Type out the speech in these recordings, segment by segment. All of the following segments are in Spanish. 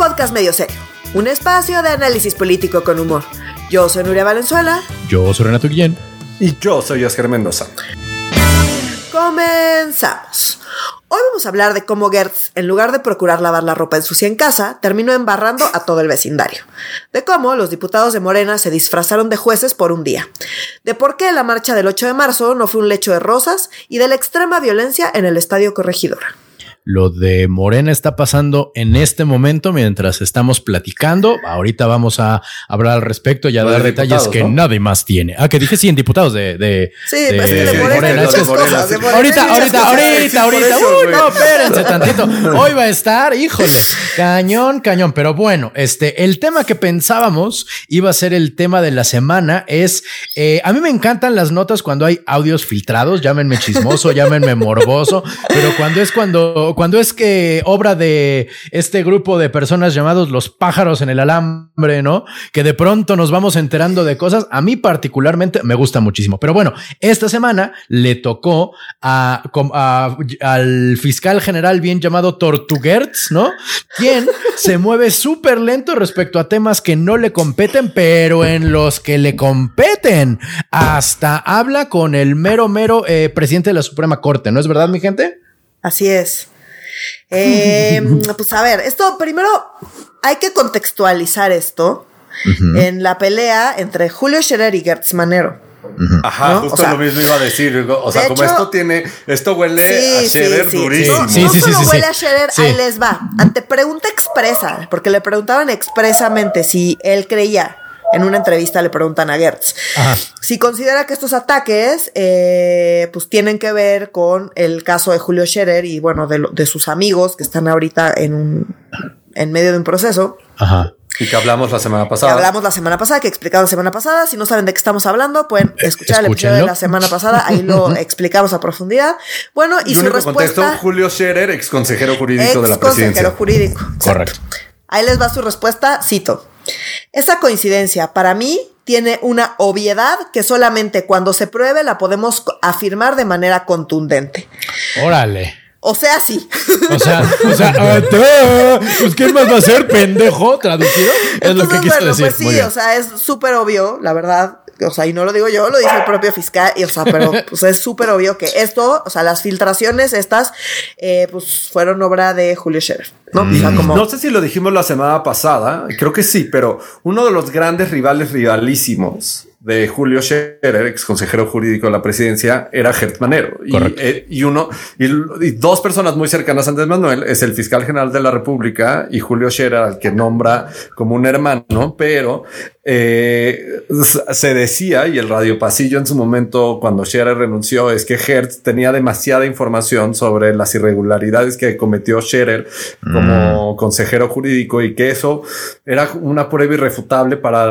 podcast medio serio, un espacio de análisis político con humor. Yo soy Nuria Valenzuela. Yo soy Renato Guillén. Y yo soy Oscar Mendoza. Comenzamos. Hoy vamos a hablar de cómo Gertz, en lugar de procurar lavar la ropa en sucia en casa, terminó embarrando a todo el vecindario. De cómo los diputados de Morena se disfrazaron de jueces por un día. De por qué la marcha del 8 de marzo no fue un lecho de rosas y de la extrema violencia en el Estadio Corregidora. Lo de Morena está pasando en este momento mientras estamos platicando. Ahorita vamos a hablar al respecto y a dar detalles que nadie más tiene. Ah, que dije sí, en diputados de. de sí, de, pues de, de Morena. cosas, ahorita, ahorita, ahorita, ahorita. Uy, no, espérense tantito. Hoy va a estar, híjole, cañón, cañón. Pero bueno, este, el tema que pensábamos iba a ser el tema de la semana es. Eh, a mí me encantan las notas cuando hay audios filtrados. Llámenme chismoso, llámenme morboso. Pero cuando es cuando cuando es que obra de este grupo de personas llamados los pájaros en el alambre, ¿no? Que de pronto nos vamos enterando de cosas, a mí particularmente me gusta muchísimo. Pero bueno, esta semana le tocó a, al fiscal general bien llamado Tortuguerts, ¿no? Quien se mueve súper lento respecto a temas que no le competen, pero en los que le competen. Hasta habla con el mero, mero eh, presidente de la Suprema Corte, ¿no es verdad, mi gente? Así es. Eh, pues a ver, esto primero hay que contextualizar esto en la pelea entre Julio Scherer y Gertz Manero. Ajá, justo lo mismo iba a decir. O sea, como esto tiene, esto huele a Scherer durísimo. Sí, no, solo huele a Scherer, ahí les va. Ante pregunta expresa, porque le preguntaban expresamente si él creía en una entrevista le preguntan a Gertz si considera que estos ataques eh, pues tienen que ver con el caso de Julio Scherer y bueno, de, de sus amigos que están ahorita en, un, en medio de un proceso. Ajá. Y que hablamos la semana pasada. Que hablamos la semana pasada, que explicamos la semana pasada. Si no saben de qué estamos hablando, pueden escuchar el episodio de la semana pasada. Ahí lo explicamos a profundidad. Bueno, y, su respuesta. Contexto, Julio Scherer, ex consejero jurídico de la presidencia. consejero jurídico. Correcto. Ahí les va su respuesta, cito. Esa coincidencia para mí tiene una obviedad que solamente cuando se pruebe la podemos afirmar de manera contundente. Órale. O sea, sí. O sea, o sea, ah, pues ¿qué más va a ser, pendejo? Traducido. Es lo que quiso decir. Pues sí, o sea, es súper obvio, la verdad o sea, y no lo digo yo, lo dice el propio fiscal, y, o sea, pero pues es súper obvio que esto, o sea, las filtraciones estas, eh, pues fueron obra de Julio Scherer, ¿no? O sea, mm. como... No sé si lo dijimos la semana pasada, creo que sí, pero uno de los grandes rivales rivalísimos de Julio Scherer, ex consejero jurídico de la presidencia, era Gert Manero. Y, eh, y, uno, y, dos personas muy cercanas a Andrés Manuel es el fiscal general de la República y Julio Scherer, al que nombra como un hermano, pero eh, se decía, y el radio pasillo en su momento, cuando Scherer renunció, es que Hertz tenía demasiada información sobre las irregularidades que cometió Scherer como mm. consejero jurídico y que eso era una prueba irrefutable para,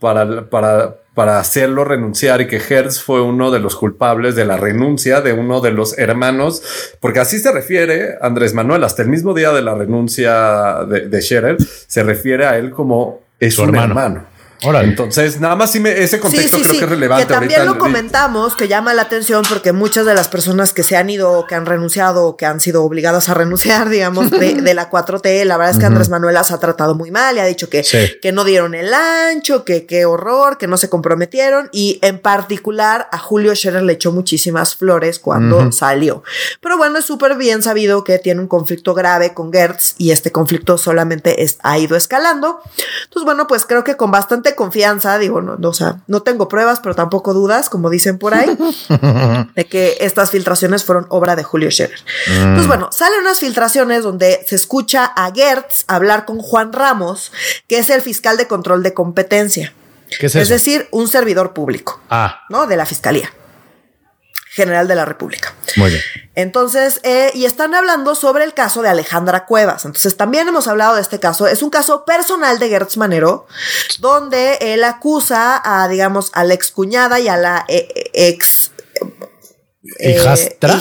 para, para para hacerlo renunciar y que Hertz fue uno de los culpables de la renuncia de uno de los hermanos, porque así se refiere Andrés Manuel, hasta el mismo día de la renuncia de, de Scherer, se refiere a él como es un hermano. Entonces, nada más ese contexto creo que es relevante. Que también lo comentamos, que llama la atención porque muchas de las personas que se han ido, que han renunciado, que han sido obligadas a renunciar, digamos, de, la 4T, la verdad es que Andrés Manuel las ha tratado muy mal y ha dicho que, que no dieron el ancho, que qué horror, que no se comprometieron y en particular a Julio Scherer le echó muchísimas flores cuando salió. Pero bueno, es súper bien sabido que tiene un conflicto grave con Gertz y este conflicto solamente ha ido escalando. Entonces, bueno, pues creo que con bastante confianza, digo, no, o sea, no tengo pruebas, pero tampoco dudas, como dicen por ahí, de que estas filtraciones fueron obra de Julio Scherer. Pues bueno, salen unas filtraciones donde se escucha a Gertz hablar con Juan Ramos, que es el fiscal de control de competencia. es, es decir, un servidor público. Ah. ¿No? De la fiscalía. General de la República. Muy bien. Entonces, eh, y están hablando sobre el caso de Alejandra Cuevas. Entonces, también hemos hablado de este caso. Es un caso personal de Gertz Manero, donde él acusa a, digamos, a la ex cuñada y a la eh, eh, ex ¿Hijastra?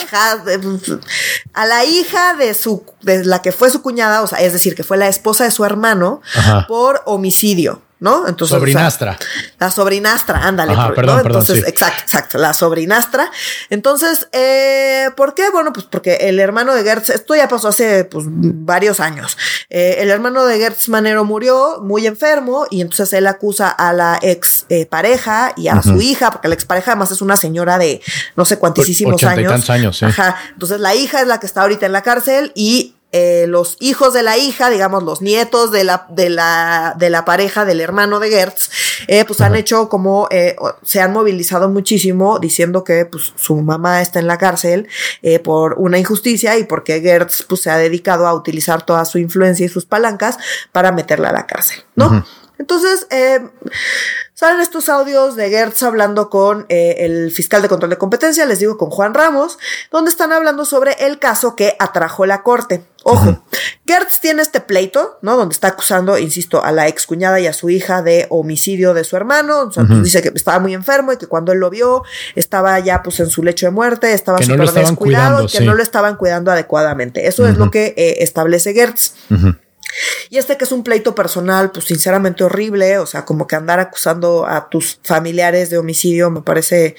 a la hija de su de la que fue su cuñada, o sea, es decir, que fue la esposa de su hermano por homicidio. ¿No? Entonces, sobrinastra. la sobrinastra, ándale. Ajá, perdón, perdón, Entonces, exacto, exacto, la sobrinastra. Entonces, eh, ¿por qué? Bueno, pues porque el hermano de Gertz, esto ya pasó hace pues, varios años. Eh, el hermano de Gertz Manero murió muy enfermo y entonces él acusa a la ex eh, pareja y a su hija, porque la ex pareja además es una señora de no sé cuantísimos años. años sí. Ajá. Entonces la hija es la que está ahorita en la cárcel y eh, los hijos de la hija, digamos, los nietos de la, de la, de la pareja del hermano de Gertz, eh, pues han hecho como, eh, se han movilizado muchísimo diciendo que pues su mamá está en la cárcel eh, por una injusticia y porque Gertz pues se ha dedicado a utilizar toda su influencia y sus palancas para meterla a la cárcel, ¿no? Entonces, eh, salen estos audios de Gertz hablando con eh, el fiscal de control de competencia, les digo con Juan Ramos, donde están hablando sobre el caso que atrajo la corte. Ojo, Gertz tiene este pleito, ¿no? Donde está acusando, insisto, a la excuñada y a su hija de homicidio de su hermano. O sea, pues, dice que estaba muy enfermo y que cuando él lo vio estaba ya pues en su lecho de muerte, estaba súper no descuidado, cuidando, que sí. no lo estaban cuidando adecuadamente. Eso es lo que eh, establece Gertz. Y este que es un pleito personal, pues sinceramente horrible, o sea, como que andar acusando a tus familiares de homicidio me parece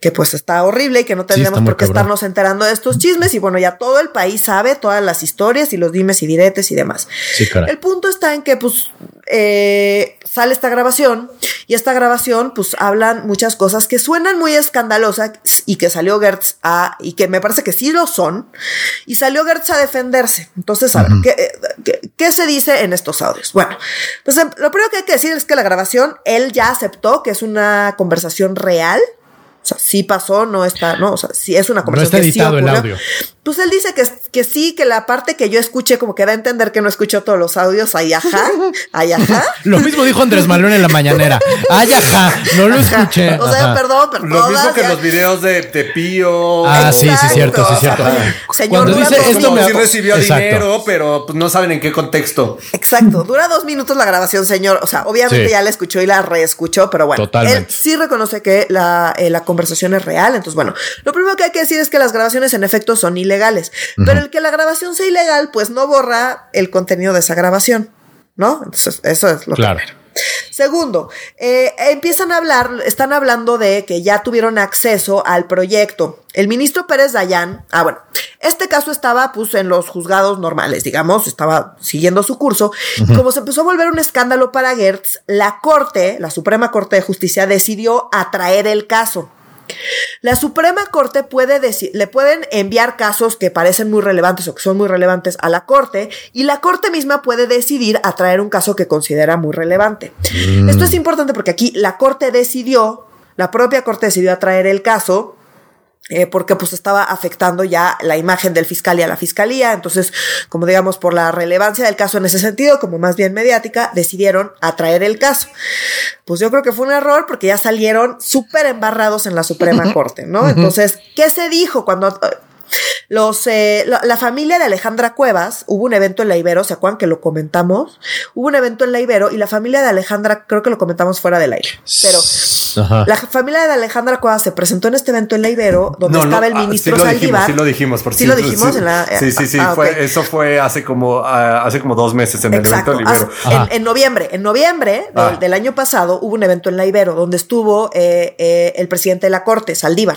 que pues está horrible y que no tendremos por qué cabrón. estarnos enterando de estos chismes y bueno, ya todo el país sabe todas las historias y los dimes y diretes y demás. Sí. El punto está en que pues eh, sale esta grabación y esta grabación pues hablan muchas cosas que suenan muy escandalosas y que salió Gertz a, y que me parece que sí lo son, y salió Gertz a defenderse. Entonces, a ver, ¿qué, eh, qué, qué se dice en estos audios? Bueno, pues em, lo primero que hay que decir es que la grabación, él ya aceptó que es una conversación real. O sea, sí pasó, no está, no, o sea, sí es una No conversación está que sí editado el audio. Pues él dice que, que sí, que la parte que yo escuché como que da a entender que no escuchó todos los audios, ay, ajá, ay, ajá. Lo mismo dijo Andrés Manuel en la mañanera. Ay, ajá, no lo Ajá. escuché. O sea, Ajá. perdón, pero Lo mismo todas que ya- los videos de, de Pío. Ah, sí, sí, cierto, sí, cierto. Ajá. Señor, Cuando dura dice dos esto me si recibió Exacto. dinero, pero pues, no saben en qué contexto. Exacto, dura dos minutos la grabación, señor. O sea, obviamente Sí. ya la escuchó y la reescuchó, pero bueno, Totalmente. él sí reconoce que la, eh, la conversación es real. Entonces, bueno, lo primero que hay que decir es que las grabaciones en efecto son ilegales, pero el que la grabación sea ilegal, pues no borra el contenido de esa grabación, ¿no? Entonces, eso es lo Claro. primero. Segundo, eh, empiezan a hablar, están hablando de que ya tuvieron acceso al proyecto. El ministro Pérez Dayán, ah, bueno, este caso estaba pues en los juzgados normales, digamos, estaba siguiendo su curso. Y como se empezó a volver un escándalo para Gertz, la Corte, la Suprema Corte de Justicia, decidió atraer el caso. La Suprema Corte puede decir, le pueden enviar casos que parecen muy relevantes o que son muy relevantes a la Corte y la Corte misma puede decidir atraer un caso que considera muy relevante. Esto es importante porque aquí la Corte decidió, la propia Corte decidió atraer el caso eh, porque pues estaba afectando ya la imagen del fiscal y a la fiscalía. Entonces, como digamos, por la relevancia del caso en ese sentido, como más bien mediática, decidieron atraer el caso. Pues yo creo que fue un error porque ya salieron súper embarrados en la Suprema Corte, ¿no? Entonces, ¿qué se dijo cuando... eh, Los, eh, la, la familia de Alejandra Cuevas, hubo un evento en la Ibero, ¿se acuerdan que lo comentamos? Hubo un evento en la Ibero y la familia de Alejandra, creo que lo comentamos fuera del aire, pero Ajá. la familia de Alejandra Cuevas se presentó en este evento en la Ibero, donde No, no, estaba el ah, ministro sí lo dijimos, Saldívar. sí lo dijimos, por Sí lo dijimos sí. en la. Sí, sí, sí. ah, fue. Eso fue hace como, ah, hace como dos meses en Exacto. el evento. Ah. En, en noviembre, en noviembre del, Ah. del año pasado hubo un evento en la Ibero donde estuvo eh, eh, el presidente de la Corte, Saldívar.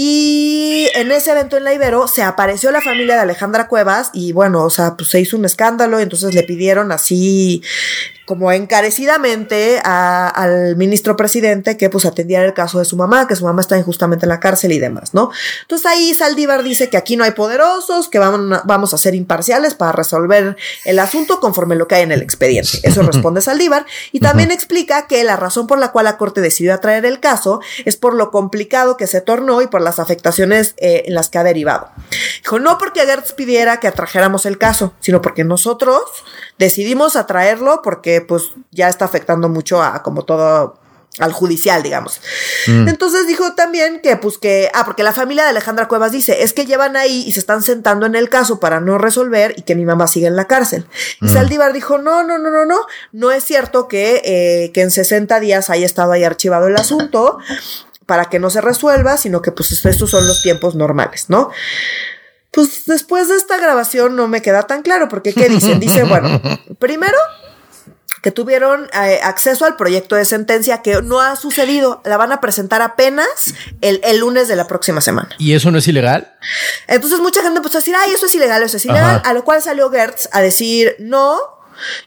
Y en ese evento en la Ibero se apareció la familia de Alejandra Cuevas y bueno, o sea, pues se hizo un escándalo y entonces le pidieron así como encarecidamente a- al ministro presidente que pues atendiera el caso de su mamá, que su mamá está injustamente en la cárcel y demás, ¿no? Entonces ahí Saldívar dice que aquí no hay poderosos, que vamos a, vamos a ser imparciales para resolver el asunto conforme lo que hay en el expediente. Eso responde Saldívar y también explica que la razón por la cual la Corte decidió atraer el caso es por lo complicado que se tornó y por las afectaciones eh, en las que ha derivado. Dijo, no porque Gertz pidiera que atrajéramos el caso, sino porque nosotros decidimos atraerlo porque pues ya está afectando mucho a como todo al judicial, digamos. Entonces dijo también que, pues que, ah, porque la familia de Alejandra Cuevas dice, es que llevan ahí y se están sentando en el caso para no resolver y que mi mamá sigue en la cárcel. Y Saldívar dijo, no, no, no, no, no, no es cierto que, eh, que en 60 días haya estado ahí archivado el asunto para que no se resuelva, sino que pues estos son los tiempos normales, ¿no? Pues después de esta grabación no me queda tan claro, porque ¿qué dicen? Dice, bueno, primero que tuvieron eh, acceso al proyecto de sentencia que no ha sucedido. La van a presentar apenas el, lunes de la próxima semana. ¿Y eso no es ilegal? Entonces mucha gente empezó a decir, ay, eso es ilegal, eso es ilegal. A lo cual salió Gertz a decir, no,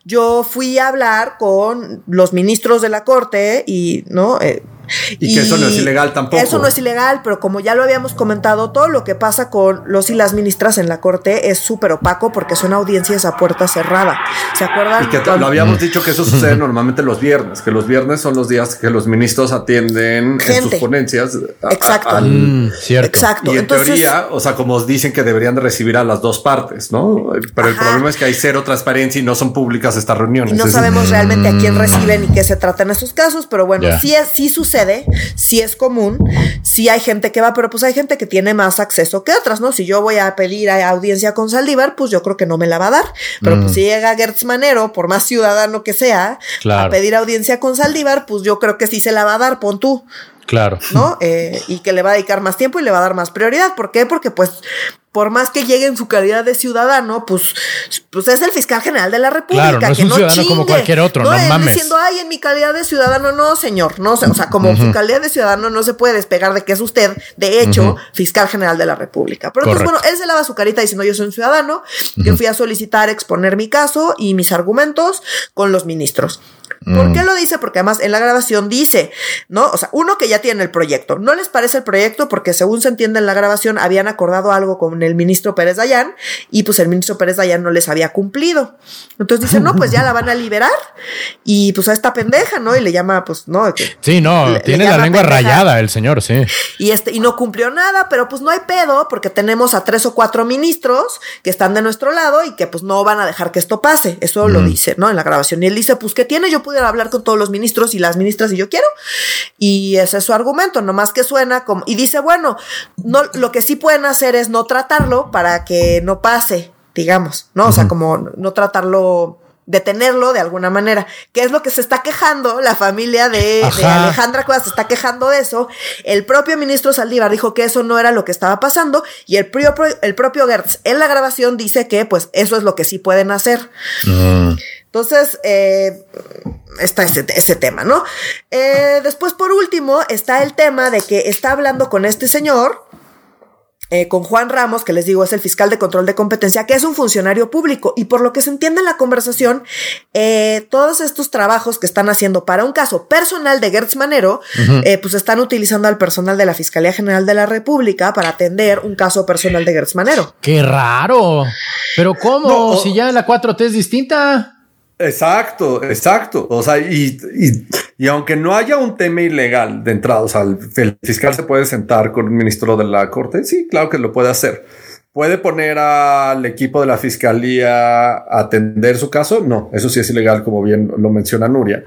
yo fui a hablar con los ministros de la corte y, ¿no? Eh, y, que eso no es ilegal tampoco. Eso no es ilegal, pero como ya lo habíamos comentado, todo lo que pasa con los y las ministras en la corte es súper opaco porque son audiencias a puerta cerrada. ¿Se acuerdan? Y que lo habíamos dicho que eso sucede normalmente los viernes, que los viernes son los días que los ministros atienden en sus ponencias. Exacto. Mm, cierto. Exacto. Y en teoría, o sea, como dicen que deberían de recibir a las dos partes, ¿no? Pero el problema es que hay cero transparencia y no son públicas estas reuniones. Y no sabemos realmente a quién reciben y qué se trata en estos casos, pero bueno, sí, sí sucede si es común, si hay gente que va, pero pues hay gente que tiene más acceso que otras, ¿no? Si yo voy a pedir audiencia con Saldívar, pues yo creo que no me la va a dar. Pero pues mm. si llega Gertz Manero, por más ciudadano que sea, a pedir audiencia con Saldívar, pues yo creo que sí se la va a dar, pon tú. Claro. ¿No? Eh, y que le va a dedicar más tiempo y le va a dar más prioridad. ¿Por qué? Porque pues por más que llegue en su calidad de ciudadano, pues, pues es el fiscal general de la República. Claro, no es un ciudadano como cualquier otro, no, mames. diciendo, ay, en mi calidad de ciudadano, no, señor, no, o sea, como su calidad de ciudadano no se puede despegar de que es usted, de hecho, fiscal general de la República. Pero entonces, bueno, él se lava su carita diciendo, yo soy un ciudadano, que fui a solicitar exponer mi caso y mis argumentos con los ministros. ¿Por mm. qué lo dice? Porque además en la grabación dice, ¿no? O sea, uno que ya tiene el proyecto. ¿No les parece el proyecto? Porque según se entiende en la grabación, habían acordado algo con el ministro Pérez Dayán y pues el ministro Pérez Dayán no les había cumplido. Entonces dice, no, pues ya la van a liberar y pues a esta pendeja, ¿no? Y le llama, pues, no. sí, no, tiene la lengua rayada el señor, sí. Y este, y no cumplió nada, pero pues no hay pedo porque tenemos a tres o cuatro ministros que están de nuestro lado y que pues no van a dejar que esto pase. Eso lo dice, ¿no? En la grabación. Y él dice, pues, ¿qué tiene? Yo pudiera hablar con todos los ministros y las ministras y yo quiero. Y ese es su argumento, nomás que suena como, y dice, bueno, no, lo que sí pueden hacer es no tratarlo para que no pase, digamos, ¿no? O sea, como no tratarlo detenerlo de alguna manera, que es lo que se está quejando la familia de, Alejandra Cuevas, se está quejando de eso. El propio ministro Saldívar dijo que eso no era lo que estaba pasando y el propio, el propio Gertz en la grabación dice que pues eso es lo que sí pueden hacer. Entonces, eh, está ese, ese, tema, ¿no? Eh, después, por último, está el tema de que está hablando con este señor, eh, con Juan Ramos, que les digo es el fiscal de control de competencia, que es un funcionario público. Y por lo que se entiende en la conversación, todos estos trabajos que están haciendo para un caso personal de Gertz Manero, pues están utilizando al personal de la Fiscalía General de la República para atender un caso personal de Gertz Manero. ¡Qué raro! ¿Pero cómo? si ya la 4T es distinta. Exacto, exacto. O sea, y, y, aunque no haya un tema ilegal de entrada, o sea, el, fiscal se puede sentar con un ministro de la corte. Sí, claro que lo puede hacer. ¿Puede poner al equipo de la fiscalía a atender su caso? No, eso sí es ilegal, como bien lo menciona Nuria.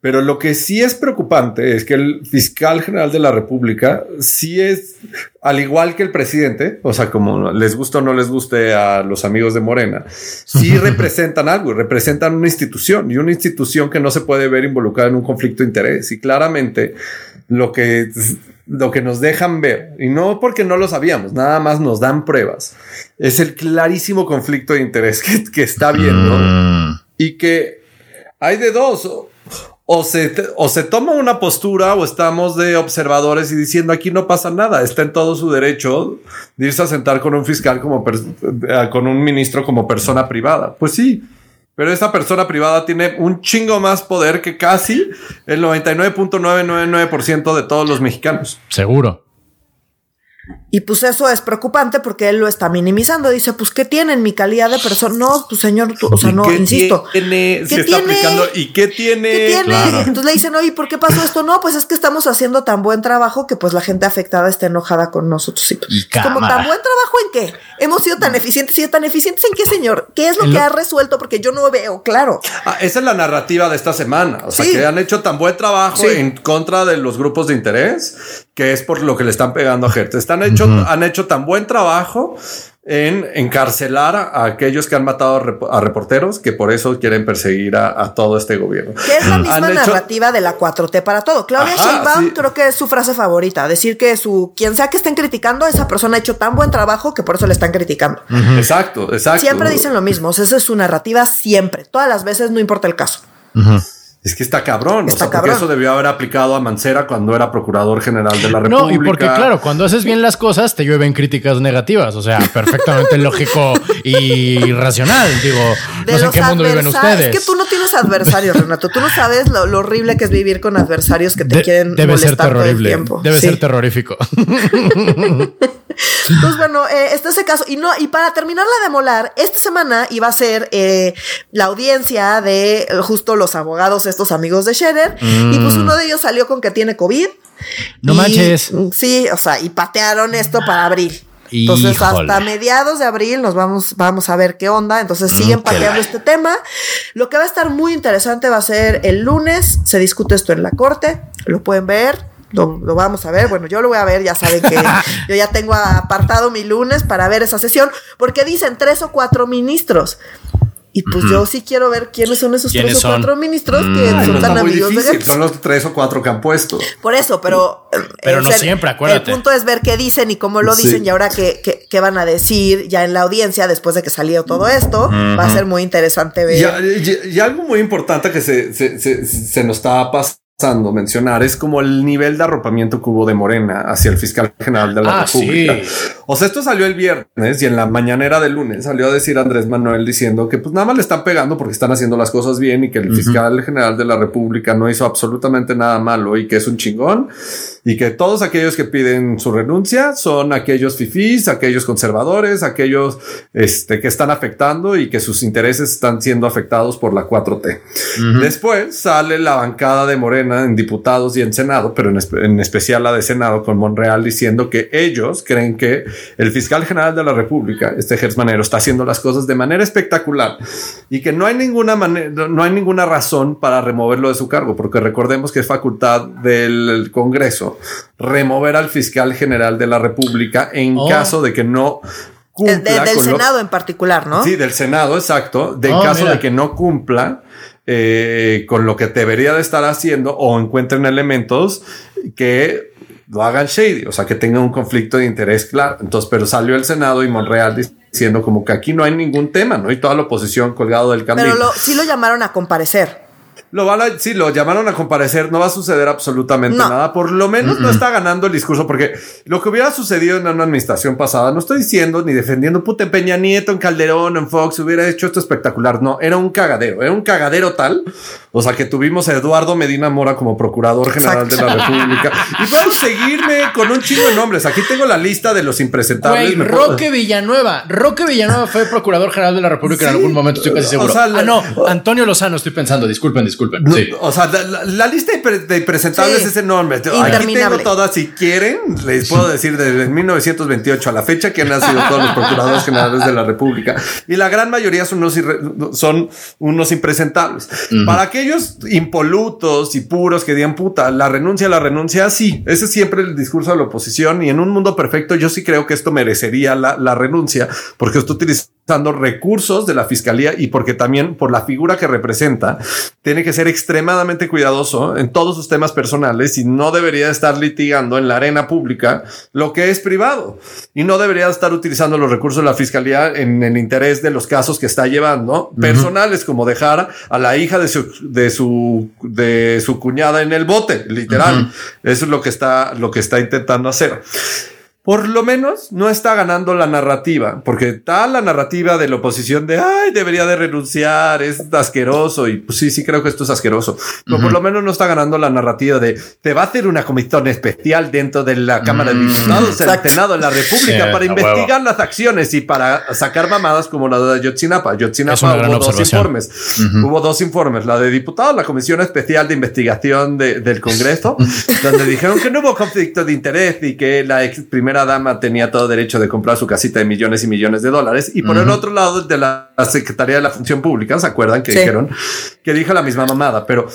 Pero lo que sí es preocupante es que el fiscal general de la República sí es, al igual que el presidente, o sea, como les gusta o no les guste a los amigos de Morena, sí representan algo, representan una institución y una institución que no se puede ver involucrada en un conflicto de interés. Y claramente lo que, lo que nos dejan ver, y no porque no lo sabíamos, nada más nos dan pruebas, es el clarísimo conflicto de interés que, que está viendo mm. y que hay de dos o se, o se toma una postura o estamos de observadores y diciendo aquí no pasa nada, está en todo su derecho de irse a sentar con un fiscal como eh, con un ministro como persona privada. Pues sí, pero esa persona privada tiene un chingo más poder que casi el 99.999% de todos los mexicanos. Seguro. Y pues eso es preocupante porque él lo está minimizando. Dice, pues, ¿qué tiene en mi calidad de persona? No, pues, señor, o sea, no, insisto. Tiene, ¿qué tiene? ¿Y qué tiene? ¿Qué tiene? Entonces le dicen, oye, ¿por qué pasó esto? No, pues es que estamos haciendo tan buen trabajo que pues la gente afectada está enojada con nosotros. Y, pues, como tan buen trabajo en qué? Hemos sido tan eficientes, sido tan eficientes en qué, señor? ¿Qué es lo que ha resuelto? Porque yo no veo, claro. Ah, esa es la narrativa de esta semana. O sea, que han hecho tan buen trabajo en contra de los grupos de interés que es por lo que le están pegando a gente. Están hecho, han hecho tan buen trabajo en encarcelar a aquellos que han matado a reporteros que por eso quieren perseguir a, todo este gobierno. Que es la misma narrativa de la 4T para todo. Claudia Sheinbaum creo que es su frase favorita, decir que su quien sea que estén criticando, esa persona ha hecho tan buen trabajo que por eso le están criticando. Exacto, exacto. Siempre dicen lo mismo, esa es su narrativa siempre, todas las veces, no importa el caso. Es que está cabrón. o sea, porque eso debió haber aplicado a Mancera cuando era procurador general de la República. No, y porque, claro, cuando haces bien las cosas, te llueven críticas negativas. O sea, perfectamente lógico y racional. Digo, no sé en qué mundo viven ustedes. Es que tú no tienes adversarios, Renato. Tú no sabes lo, horrible que es vivir con adversarios que te quieren debe molestar ser terrible. tiempo. Debe ser terrorífico. Entonces, bueno, eh, este es el caso. Y no, y para terminarla de molar, esta semana iba a ser eh, la audiencia de eh, justo los abogados, estos amigos de Scherer. Y pues mm. uno de ellos salió con que tiene COVID. No manches. Sí, o sea, y patearon esto para abril. Entonces, hasta mediados de abril nos vamos, vamos a ver qué onda. Entonces, siguen mm, pateando este tema. Lo que va a estar muy interesante va a ser el lunes. Se discute esto en la corte. Lo pueden ver lo, vamos a ver. Bueno, yo lo voy a ver, ya saben que yo ya tengo apartado mi lunes para ver esa sesión, porque dicen tres o cuatro ministros. Y pues yo sí quiero ver quiénes son esos tres o cuatro ministros que mm. son tan amigos de Son los tres o cuatro que han puesto. Por eso, pero. Pero no siempre, acuérdate. El punto es ver qué dicen y cómo lo dicen y ahora qué, qué, van a decir ya en la audiencia después de que salió todo esto. Va a ser muy interesante ver. Y, algo muy importante que se, se, se, se nos está pasando mencionar es como el nivel de arropamiento que hubo de Morena hacia el fiscal general de la ah, República. O sea, esto salió el viernes y en la mañanera del lunes salió a decir Andrés Manuel diciendo que pues nada más le están pegando porque están haciendo las cosas bien y que el fiscal general de la República no hizo absolutamente nada malo y que es un chingón y que todos aquellos que piden su renuncia son aquellos fifís, aquellos conservadores, aquellos este, que están afectando y que sus intereses están siendo afectados por la 4T. Después sale la bancada de Morena en diputados y en Senado, pero en, especial la de Senado con Monreal diciendo que ellos creen que el fiscal general de la República, este Gers Manero, está haciendo las cosas de manera espectacular y que no hay ninguna manera, no hay ninguna razón para removerlo de su cargo, porque recordemos que es facultad del Congreso remover al fiscal general de la República en oh. caso de que no cumpla. del Senado en particular, ¿no? Sí, del Senado, exacto. De oh, caso de que no cumpla eh, con lo que debería de estar haciendo o encuentren elementos que lo hagan shady, o sea, que tenga un conflicto de interés claro. Entonces, pero salió el Senado y Monreal diciendo como que aquí no hay ningún tema, ¿no? Y toda la oposición colgado del camino. Pero sí lo llamaron a comparecer. Lo van a, sí, lo llamaron a comparecer, no va a suceder absolutamente nada. Por lo menos no está ganando el discurso, porque lo que hubiera sucedido en una administración pasada, no estoy diciendo ni defendiendo puta Peña Nieto, en Calderón, en Fox, hubiera hecho esto espectacular. No, era un cagadero, era un cagadero tal. O sea, que tuvimos a Eduardo Medina Mora como procurador general de la República. Y pueden seguirme con un chingo de nombres. Aquí tengo la lista de los impresentables. Roque Villanueva. Roque Villanueva fue procurador general de la República en algún momento, estoy casi seguro. ah, no, Antonio Lozano, estoy pensando, disculpen, disculpen. O sea, la, lista de presentables es enorme. Aquí tengo todas. Si quieren, les puedo decir desde 1928 a la fecha que han sido todos los procuradores generales de la República. Y la gran mayoría son unos, son unos impresentables. Para aquellos impolutos y puros que digan puta, la renuncia, la renuncia, sí. Ese es siempre el discurso de la oposición. Y en un mundo perfecto, yo sí creo que esto merecería la, la renuncia porque esto utiliza usando recursos de la fiscalía y porque también por la figura que representa, tiene que ser extremadamente cuidadoso en todos sus temas personales y no debería estar litigando en la arena pública lo que es privado. Y no debería estar utilizando los recursos de la fiscalía en el interés de los casos que está llevando personales como dejar a la hija de su de su de su cuñada en el bote, literal. Eso es lo que está lo que está intentando hacer por lo menos no está ganando la narrativa, porque está la narrativa de la oposición de, ay, debería de renunciar, es asqueroso, y pues sí, sí creo que esto es asqueroso, pero por lo menos no está ganando la narrativa de, te va a hacer una comisión especial dentro de la Cámara de mm, Diputados, el Senado de la República, para investigar las acciones y para sacar mamadas como la de Yotzinapa. Yotzinapa hubo dos informes, hubo dos informes, la de diputados, la Comisión Especial de Investigación del Congreso, donde dijeron que no hubo conflicto de interés y que la ex primera dama tenía todo derecho de comprar su casita de millones y millones de dólares. Y por el otro lado, de la, Secretaría de la Función Pública, ¿se acuerdan que dijeron que dijo la misma mamada? Pero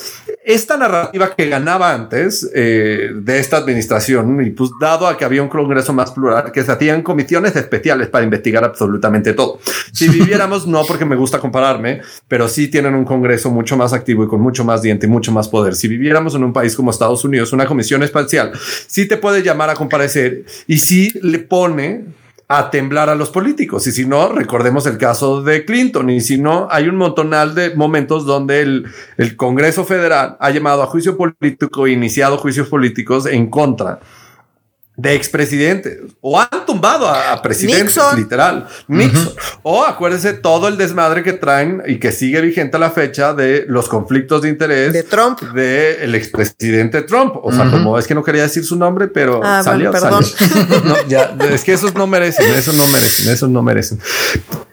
esta narrativa que ganaba antes eh, de esta administración, y pues dado a que había un Congreso más plural, que se hacían comisiones especiales para investigar absolutamente todo. Si viviéramos, no porque me gusta compararme, pero sí tienen un Congreso mucho más activo y con mucho más diente y mucho más poder. Si viviéramos en un país como Estados Unidos, una comisión especial sí te puede llamar a comparecer y sí le pone a temblar a los políticos. Y si no, recordemos el caso de Clinton. Y si no, hay un montonal de momentos donde el, el Congreso Federal ha llamado a juicio político, iniciado juicios políticos en contra de expresidentes o han tumbado a, presidentes, literal. Nixon. O acuérdense todo el desmadre que traen y que sigue vigente a la fecha de los conflictos de interés de Trump, de el expresidente Trump. O sea, como es que no quería decir su nombre, pero ah, salió, es que esos no merecen, esos no merecen, esos no merecen.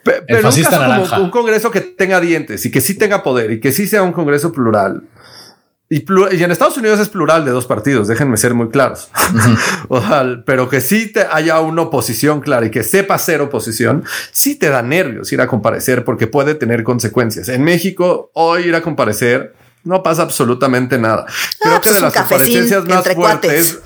Pero un, como un congreso que tenga dientes y que sí tenga poder y que sí sea un congreso plural y, en Estados Unidos es plural de dos partidos, déjenme ser muy claros. pero que sí te haya una oposición clara y que sepa ser oposición, sí te da nervios ir a comparecer porque puede tener consecuencias. En México, hoy ir a comparecer no pasa absolutamente nada. Creo ah, que pues de las comparecencias más fuertes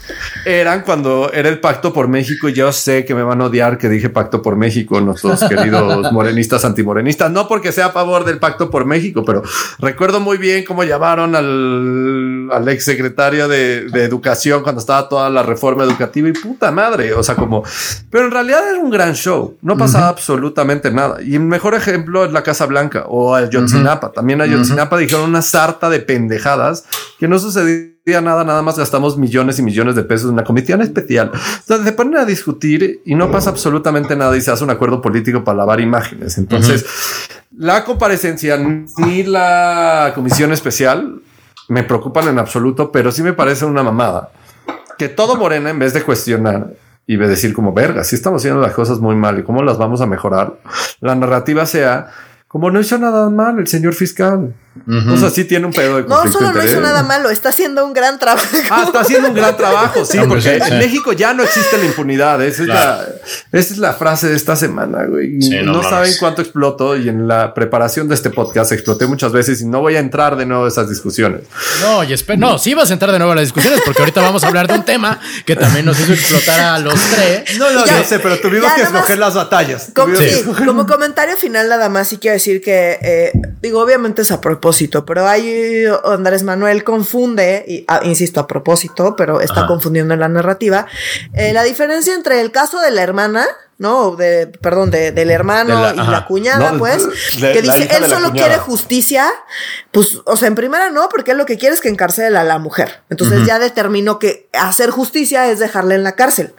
eran cuando era el pacto por México. Y yo sé que me van a odiar que dije pacto por México, nuestros queridos morenistas antimorenistas. No porque sea a favor del pacto por México, pero recuerdo muy bien cómo llamaron al, al ex secretario de, Educación cuando estaba toda la reforma educativa y puta madre. O sea, como, pero en realidad era un gran show. No pasaba absolutamente nada. Y el mejor ejemplo es la Casa Blanca o a Yotzinapa. También a Yotzinapa dijeron una sarta de pendejadas que no sucedía nada, nada más gastamos millones y millones de pesos en una comisión especial. Entonces se ponen a discutir y no pasa absolutamente nada y se hace un acuerdo político para lavar imágenes. Entonces, la comparecencia ni la comisión especial me preocupan en absoluto, pero sí me parece una mamada que todo Morena, en vez de cuestionar y de decir como verga, si estamos haciendo las cosas muy mal y cómo las vamos a mejorar, la narrativa sea como no hizo nada mal el señor fiscal. O sea, sí tiene un pedo de No, solo no hizo nada malo, está haciendo un gran trabajo. Ah, está haciendo un gran trabajo, sí, porque en México ya no existe la impunidad. Esa, es, la, esa es la frase de esta semana, güey. no, saben cuánto exploto y en la preparación de este podcast exploté muchas veces y no voy a entrar de nuevo a esas discusiones. No, y espera, no, sí vas a entrar de nuevo a las discusiones porque ahorita vamos a hablar de un tema que también nos hizo explotar a los tres. No, no, ya, sé, pero tuvimos que escoger las batallas. Como, como comentario final, nada más, sí quiero decir que, eh, digo, obviamente es a propósito, pero ahí Andrés Manuel confunde, y, ah, insisto, a propósito, pero está confundiendo en la narrativa, eh, la diferencia entre el caso de la hermana, ¿no? De, perdón, de, del hermano y la cuñada, pues, que dice, él solo quiere justicia, pues, o sea, en primera no, porque él lo que quiere es que encarcele a la mujer. Entonces ya determinó que hacer justicia es dejarla en la cárcel.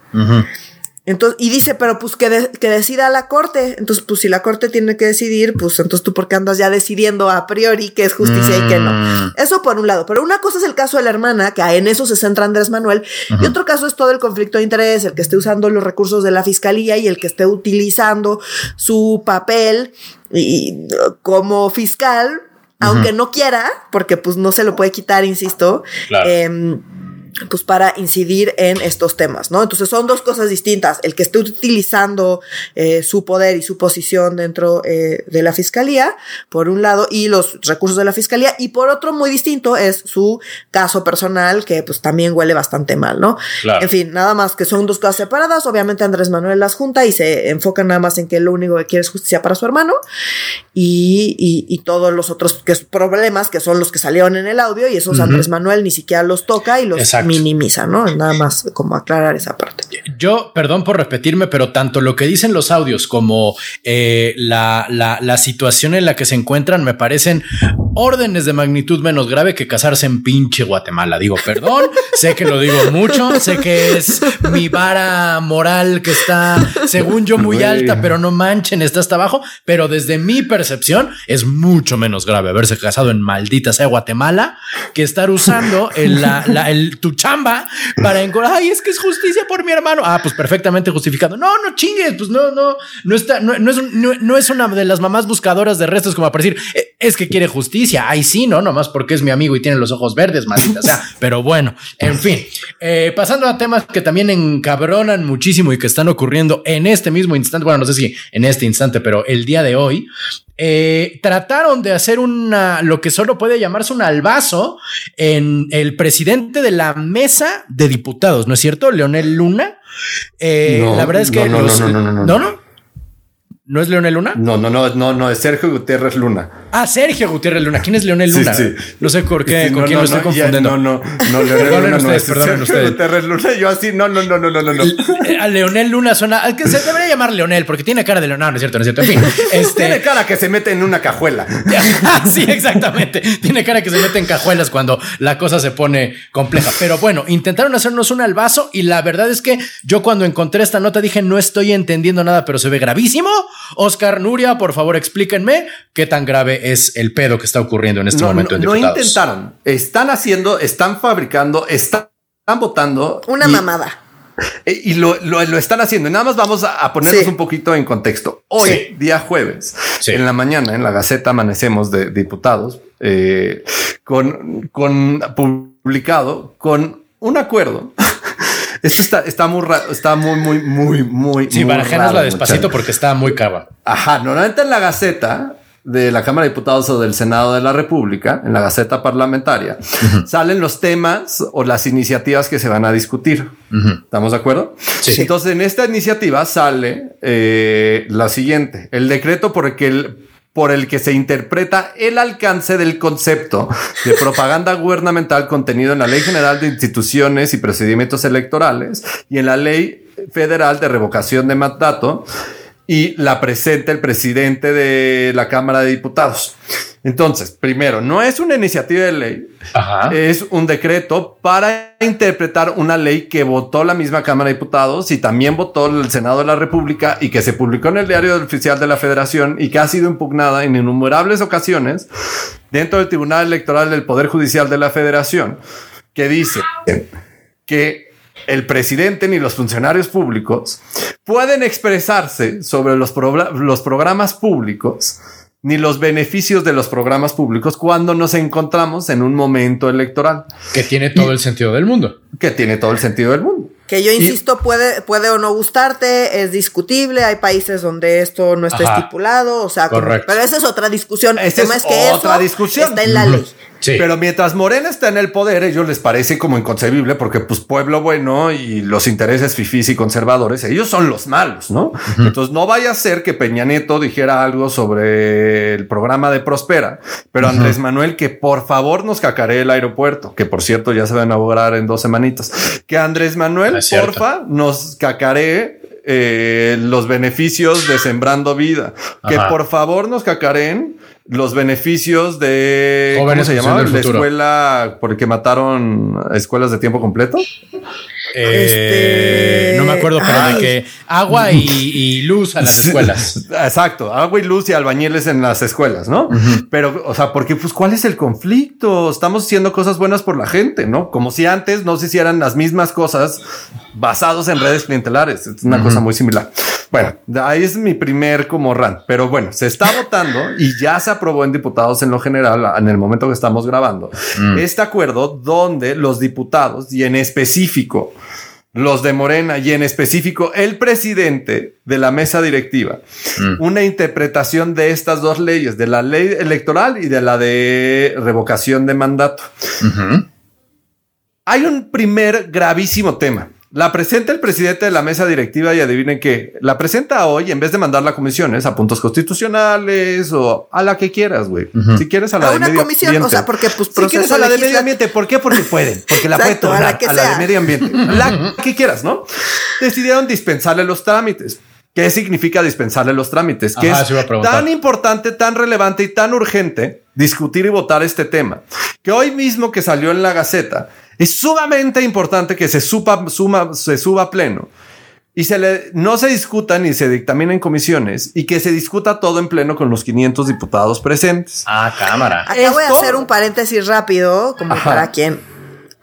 Entonces, y dice, pero pues que, que, decida la corte. Entonces, pues si la corte tiene que decidir, pues entonces tú por qué andas ya decidiendo a priori qué es justicia y qué no. Mm. Eso por un lado. Pero una cosa es el caso de la hermana, que en eso se centra Andrés Manuel. Y otro caso es todo el conflicto de interés, el que esté usando los recursos de la fiscalía y el que esté utilizando su papel y, como fiscal, aunque no quiera, porque pues no se lo puede quitar, insisto. Claro. Em, pues para incidir en estos temas, ¿no? Entonces son dos cosas distintas, el que esté utilizando eh, su poder y su posición dentro eh, de la fiscalía, por un lado, y los recursos de la fiscalía, y por otro muy distinto es su caso personal, que pues también huele bastante mal, ¿no? En fin, nada más que son dos cosas separadas, obviamente Andrés Manuel las junta y se enfoca nada más en que lo único que quiere es justicia para su hermano, y, y, todos los otros que, problemas que son los que salieron en el audio, y esos Andrés Manuel ni siquiera los toca y los minimiza, ¿no? Nada más como aclarar esa parte. Yo, perdón por repetirme, pero tanto lo que dicen los audios como eh, la, la, situación en la que se encuentran me parecen órdenes de magnitud menos grave que casarse en pinche Guatemala. Digo, perdón, sé que lo digo mucho, sé que es mi vara moral que está, según yo, muy alta, pero no manchen, está hasta abajo, pero desde mi percepción es mucho menos grave haberse casado en maldita sea Guatemala que estar usando el, la, el, tu chamba para encontrar, ay, es que es justicia por mi hermano. Ah, pues perfectamente justificado. No, no chingues, pues no, no, no está, no, es, no, es una de las mamás buscadoras de restos como para decir, es que quiere justicia. Ay, sí, no, nomás porque es mi amigo y tiene los ojos verdes, maldita sea. Pero bueno, en fin, eh, pasando a temas que también encabronan muchísimo y que están ocurriendo en este mismo instante. Bueno, no sé si en este instante, pero el día de hoy. Eh, trataron de hacer una, lo que solo puede llamarse un albazo en el presidente de la mesa de diputados, ¿no es cierto? Leonel Luna. Eh, la verdad es que no, no, no, no, no, no, no, no, es Leonel Luna. No, no, no, no, no, es Sergio Gutiérrez Luna. Ah, Sergio Gutiérrez Luna. ¿Quién es Leonel Luna? Sí, sí. No sé por qué, con quién lo estoy confundiendo. no, no, no, Leonel Luna ustedes, no ustedes. Gutiérrez Luna, yo así, no, no, no, no, no, no. A Leonel Luna suena, al que se debería llamar Leonel, porque tiene cara de Leonel, no es cierto, no es cierto. En fin, este... Tiene cara que se mete en una cajuela. sí, exactamente. Tiene cara que se mete en cajuelas cuando la cosa se pone compleja. Pero bueno, intentaron hacernos un albazo y la verdad es que yo cuando encontré esta nota dije, no estoy entendiendo nada, pero se ve gravísimo. Oscar Nuria, por favor, explíquenme qué tan grave es el pedo que está ocurriendo en este momento no, en No intentaron, están haciendo, están fabricando, están, votando. Una mamada. Eh, y lo, están haciendo. Nada más vamos a, ponernos un poquito en contexto. Hoy, día jueves, en la mañana, en la Gaceta Amanecemos de Diputados, eh, con, con publicado con un acuerdo. Esto está, está muy está muy, muy, muy, muy. Sí, la despacito porque está muy cava. Ajá. Normalmente en la Gaceta de la Cámara de Diputados o del Senado de la República, en la Gaceta Parlamentaria, salen los temas o las iniciativas que se van a discutir. ¿Estamos de acuerdo? Sí. Entonces, en esta iniciativa sale eh, la siguiente, el decreto por el que el, por el que se interpreta el alcance del concepto de propaganda gubernamental contenido en la Ley General de Instituciones y Procedimientos Electorales y en la Ley Federal de Revocación de Mandato y la presenta el presidente de la Cámara de Diputados. Entonces, primero, no es una iniciativa de ley, es un decreto para interpretar una ley que votó la misma Cámara de Diputados y también votó el Senado de la República y que se publicó en el diario oficial de la Federación y que ha sido impugnada en innumerables ocasiones dentro del Tribunal Electoral del Poder Judicial de la Federación, que dice que el presidente ni los funcionarios públicos pueden expresarse sobre los, los programas públicos ni los beneficios de los programas públicos cuando nos encontramos en un momento electoral. Que tiene todo el sentido del mundo. Que tiene todo el sentido del mundo. Que yo insisto, puede, puede o no gustarte, es discutible, hay países donde esto no está estipulado, o sea, pero esa es otra discusión. El tema es, que otra discusión. está en la ley. Pero mientras Morena está en el poder, ellos les parece como inconcebible porque pues pueblo bueno y los intereses fifís y conservadores, ellos son los malos, ¿no? Entonces no vaya a ser que Peña Nieto dijera algo sobre el programa de Prospera, pero Andrés Manuel que por favor nos cacaré el aeropuerto, que por cierto ya se van a inaugurar en dos semanitas, que Andrés Manuel, porfa, nos cacaré eh, los beneficios de Sembrando Vida, que por favor nos cacaren los beneficios de ¿cómo se llamaba? La escuela porque mataron escuelas de tiempo completo. Este, no me acuerdo, pero de que agua y, luz a las escuelas. Exacto, agua y luz y albañiles en las escuelas, ¿no? Pero, o sea, porque, pues, ¿cuál es el conflicto? Estamos haciendo cosas buenas por la gente, ¿no? Como si antes no se hicieran las mismas cosas basados en redes clientelares. Es una cosa muy similar. Bueno, ahí es mi primer como rant, pero bueno, se está votando y ya se aprobó en diputados en lo general en el momento que estamos grabando mm. este acuerdo donde los diputados y en específico los de Morena y en específico el presidente de la mesa directiva, mm. una interpretación de estas dos leyes, de la ley electoral y de la de revocación de mandato. Hay un primer gravísimo tema la presenta el presidente de la mesa directiva y adivinen qué, la presenta hoy en vez de mandarla a comisiones, a puntos constitucionales o a la que quieras, güey. Si quieres a la de medio ambiente. O sea, porque pues Si quieres a la de medio ambiente, ¿por qué? Porque pueden, porque la puede tomar a la, a la de medio ambiente. La que quieras, ¿no? Decidieron dispensarle los trámites. ¿Qué significa dispensarle los trámites? Que es tan importante, tan relevante y tan urgente discutir y votar este tema, que hoy mismo que salió en la Gaceta, es sumamente importante que se, suba, suma, se suba a pleno y se le, no se discuta ni se dictamina en comisiones y que se discuta todo en pleno con los 500 diputados presentes. Ah, cámara. Acá voy a hacer un paréntesis rápido, como para quien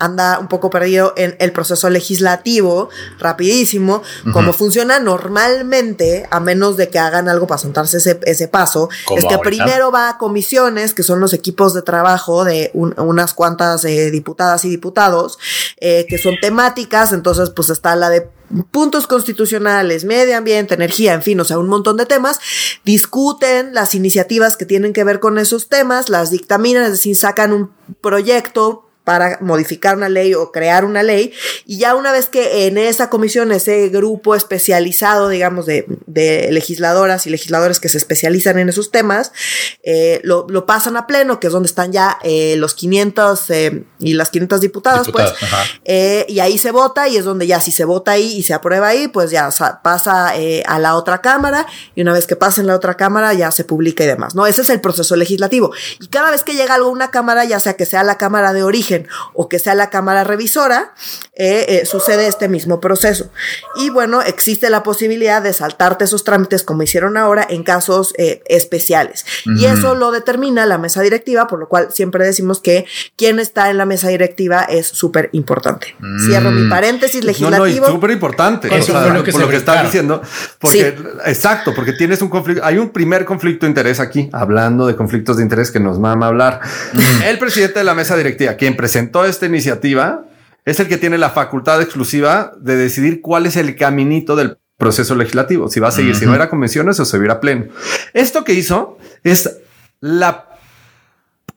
anda un poco perdido en el proceso legislativo, rapidísimo, como funciona normalmente, a menos de que hagan algo para sentarse ese, paso, es que primero va a comisiones, que son los equipos de trabajo de unas cuantas eh, diputadas y diputados, eh, que son temáticas, entonces pues está la de puntos constitucionales, medio ambiente, energía, en fin, o sea, un montón de temas, discuten las iniciativas que tienen que ver con esos temas, las dictaminan, es decir, sacan un proyecto para modificar una ley o crear una ley. Y ya una vez que en esa comisión, ese grupo especializado, digamos, de, legisladoras y legisladores que se especializan en esos temas, eh, lo, pasan a pleno, que es donde están ya eh, los 500 eh, y las 500 diputadas, pues. y ahí se vota y es donde ya si se vota ahí y se aprueba ahí, pues ya pasa a la otra cámara y una vez que pasa en la otra cámara ya se publica y demás, ¿no? Ese es el proceso legislativo. Y cada vez que llega algo a una cámara, ya sea que sea la cámara de origen, o que sea la Cámara Revisora, eh, eh, sucede este mismo proceso. Y bueno, existe la posibilidad de saltarte esos trámites como hicieron ahora en casos eh, especiales. Y eso lo determina la mesa directiva, por lo cual siempre decimos que quien está en la mesa directiva es súper importante. Cierro mi mm. paréntesis legislativo. No, súper importante. lo que por lo que estás diciendo. Porque, exacto, porque tienes un conflicto. Hay un primer conflicto de interés aquí, hablando de conflictos de interés que nos mama hablar. El presidente de la mesa directiva, quien presentó esta iniciativa es el que tiene la facultad exclusiva de decidir cuál es el caminito del proceso legislativo, si va a seguir, si va a ir a convenciones o se va a ir a pleno. Esto que hizo es la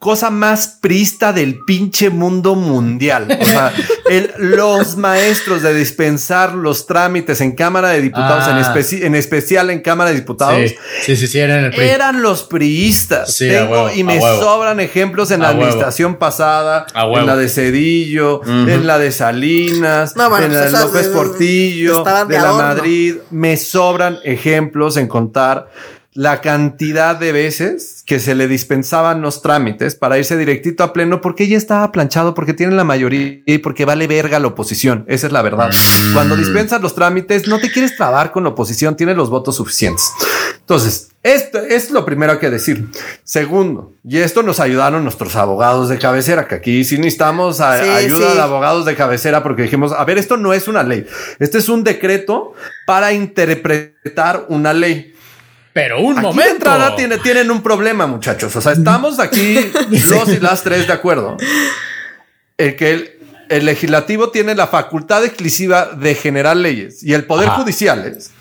cosa más prista del pinche mundo mundial. O sea, los maestros de dispensar los trámites en Cámara de Diputados, en, ah. en, especial en Cámara de Diputados, sí, sí, sí, eran, los priistas. y me sobran ejemplos en la administración pasada, en la de Cedillo, en la de Salinas, en la de López Portillo, de la Madrid. Me sobran ejemplos en contar la cantidad de veces que se le dispensaban los trámites para irse directito a pleno porque ya estaba planchado, porque tiene la mayoría y porque vale verga la oposición. Esa es la verdad. Mm. Cuando dispensas los trámites, no te quieres trabar con la oposición, tiene los votos suficientes. Entonces, esto es lo primero que decir. Segundo, y esto nos ayudaron nuestros abogados de cabecera, que aquí sí necesitamos ayuda de abogados de cabecera porque dijimos, a ver, esto no es una ley, este es un decreto para interpretar una ley. Pero un momento. De entrada tiene, tienen un problema, muchachos. O sea, estamos aquí los y las tres de acuerdo. El que el, legislativo tiene la facultad exclusiva de generar leyes y el poder judicial es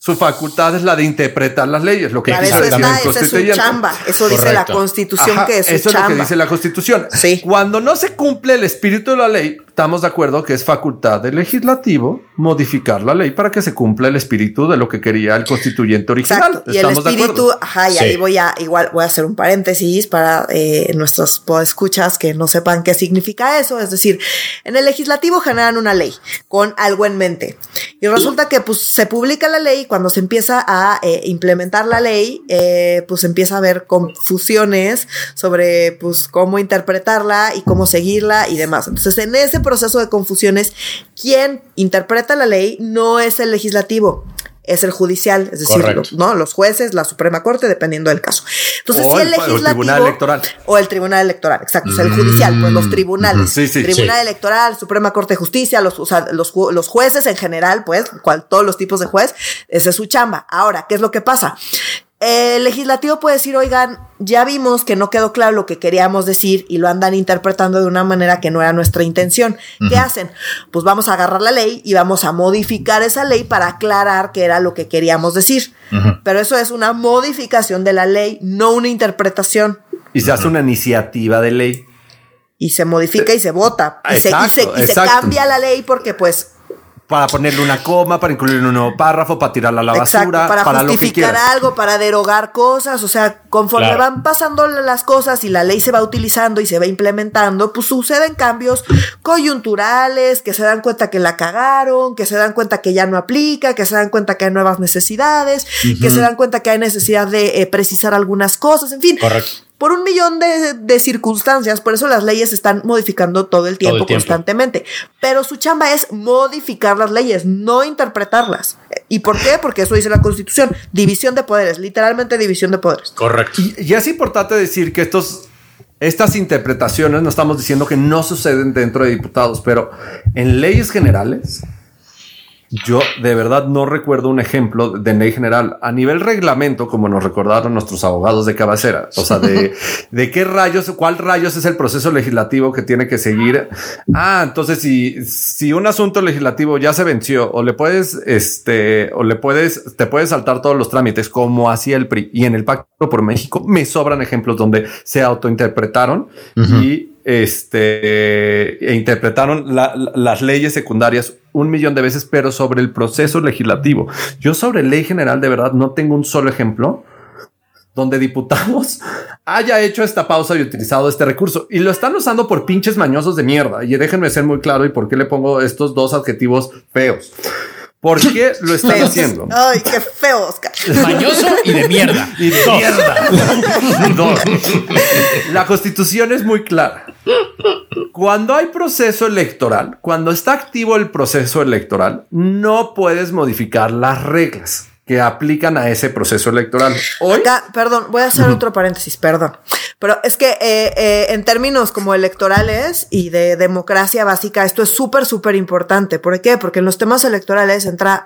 su facultad es la de interpretar las leyes, lo que dice eso es su chamba. Eso dice la Constitución que es su Eso es lo que dice la Constitución. Sí. Cuando no se cumple el espíritu de la ley, estamos de acuerdo que es facultad del legislativo modificar la ley para que se cumpla el espíritu de lo que quería el constituyente original. Exacto. Y el espíritu, ajá, y ahí voy a, igual voy a hacer un paréntesis para eh, nuestros podescuchas que no sepan qué significa eso. Es decir, en el legislativo generan una ley con algo en mente. Y resulta que pues se publica la ley, cuando se empieza a eh, implementar la ley, eh, pues empieza a haber confusiones sobre pues cómo interpretarla y cómo seguirla y demás. Entonces, en ese proceso de confusiones, quien interpreta la ley no es el legislativo, es el judicial, es decir, ¿no? los jueces, la Suprema Corte, dependiendo del caso. Entonces, si el, legislativo. O el Tribunal Electoral. O el Tribunal Electoral, exacto. el judicial, pues los mm, tribunales. Tribunal Electoral, Suprema Corte de Justicia, los, los, los, jueces en general, pues, cual, todos los tipos de juez, esa es su chamba. Ahora, ¿qué es lo que pasa? El legislativo puede decir, oigan, ya vimos que no quedó claro lo que queríamos decir y lo andan interpretando de una manera que no era nuestra intención. ¿Qué hacen? Pues vamos a agarrar la ley y vamos a modificar esa ley para aclarar qué era lo que queríamos decir. Pero eso es una modificación de la ley, no una interpretación. Y se hace una iniciativa de ley. Y se modifica y se vota. Y, se, y se cambia la ley porque pues para ponerle una coma, para incluir un nuevo párrafo, para tirarla a la basura, para, para justificar algo, para derogar cosas, o sea, conforme van pasando las cosas y la ley se va utilizando y se va implementando, pues suceden cambios coyunturales, que se dan cuenta que la cagaron, que se dan cuenta que ya no aplica, que se dan cuenta que hay nuevas necesidades, que se dan cuenta que hay necesidad de eh, precisar algunas cosas, en fin. Correcto por un millón de, circunstancias, por eso las leyes se están modificando todo el tiempo, constantemente. Pero su chamba es modificar las leyes, no interpretarlas. ¿Y por qué? Porque eso dice la Constitución, división de poderes, literalmente división de poderes. Correcto. Y, es importante decir que estos estas interpretaciones no estamos diciendo que no suceden dentro de diputados, pero en leyes generales yo de verdad no recuerdo un ejemplo de ley general a nivel reglamento, como nos recordaron nuestros abogados de cabecera. O sea, de, de qué rayos, cuál rayos es el proceso legislativo que tiene que seguir. Ah, entonces si, si un asunto legislativo ya se venció o le puedes, este, o le puedes, te puedes saltar todos los trámites como hacía el PRI y en el Pacto por México me sobran ejemplos donde se autointerpretaron y este, e interpretaron las leyes secundarias un millón de veces, pero sobre el proceso legislativo. Yo sobre ley general de verdad no tengo un solo ejemplo donde diputados haya hecho esta pausa y utilizado este recurso y lo están usando por pinches mañosos de mierda. Y déjenme ser muy claro y por qué le pongo estos dos adjetivos feos. ¿Por qué lo están haciendo? Ay, qué feo, Oscar. Mañoso y de mierda. Y de mierda. La constitución es muy clara. Cuando hay proceso electoral, cuando está activo el proceso electoral, no puedes modificar las reglas que aplican a ese proceso electoral. Hoy, perdón, voy a hacer otro paréntesis, perdón. Pero es que eh, eh, en términos como electorales y de democracia básica, esto es súper, súper importante. ¿Por qué? Porque en los temas electorales entra,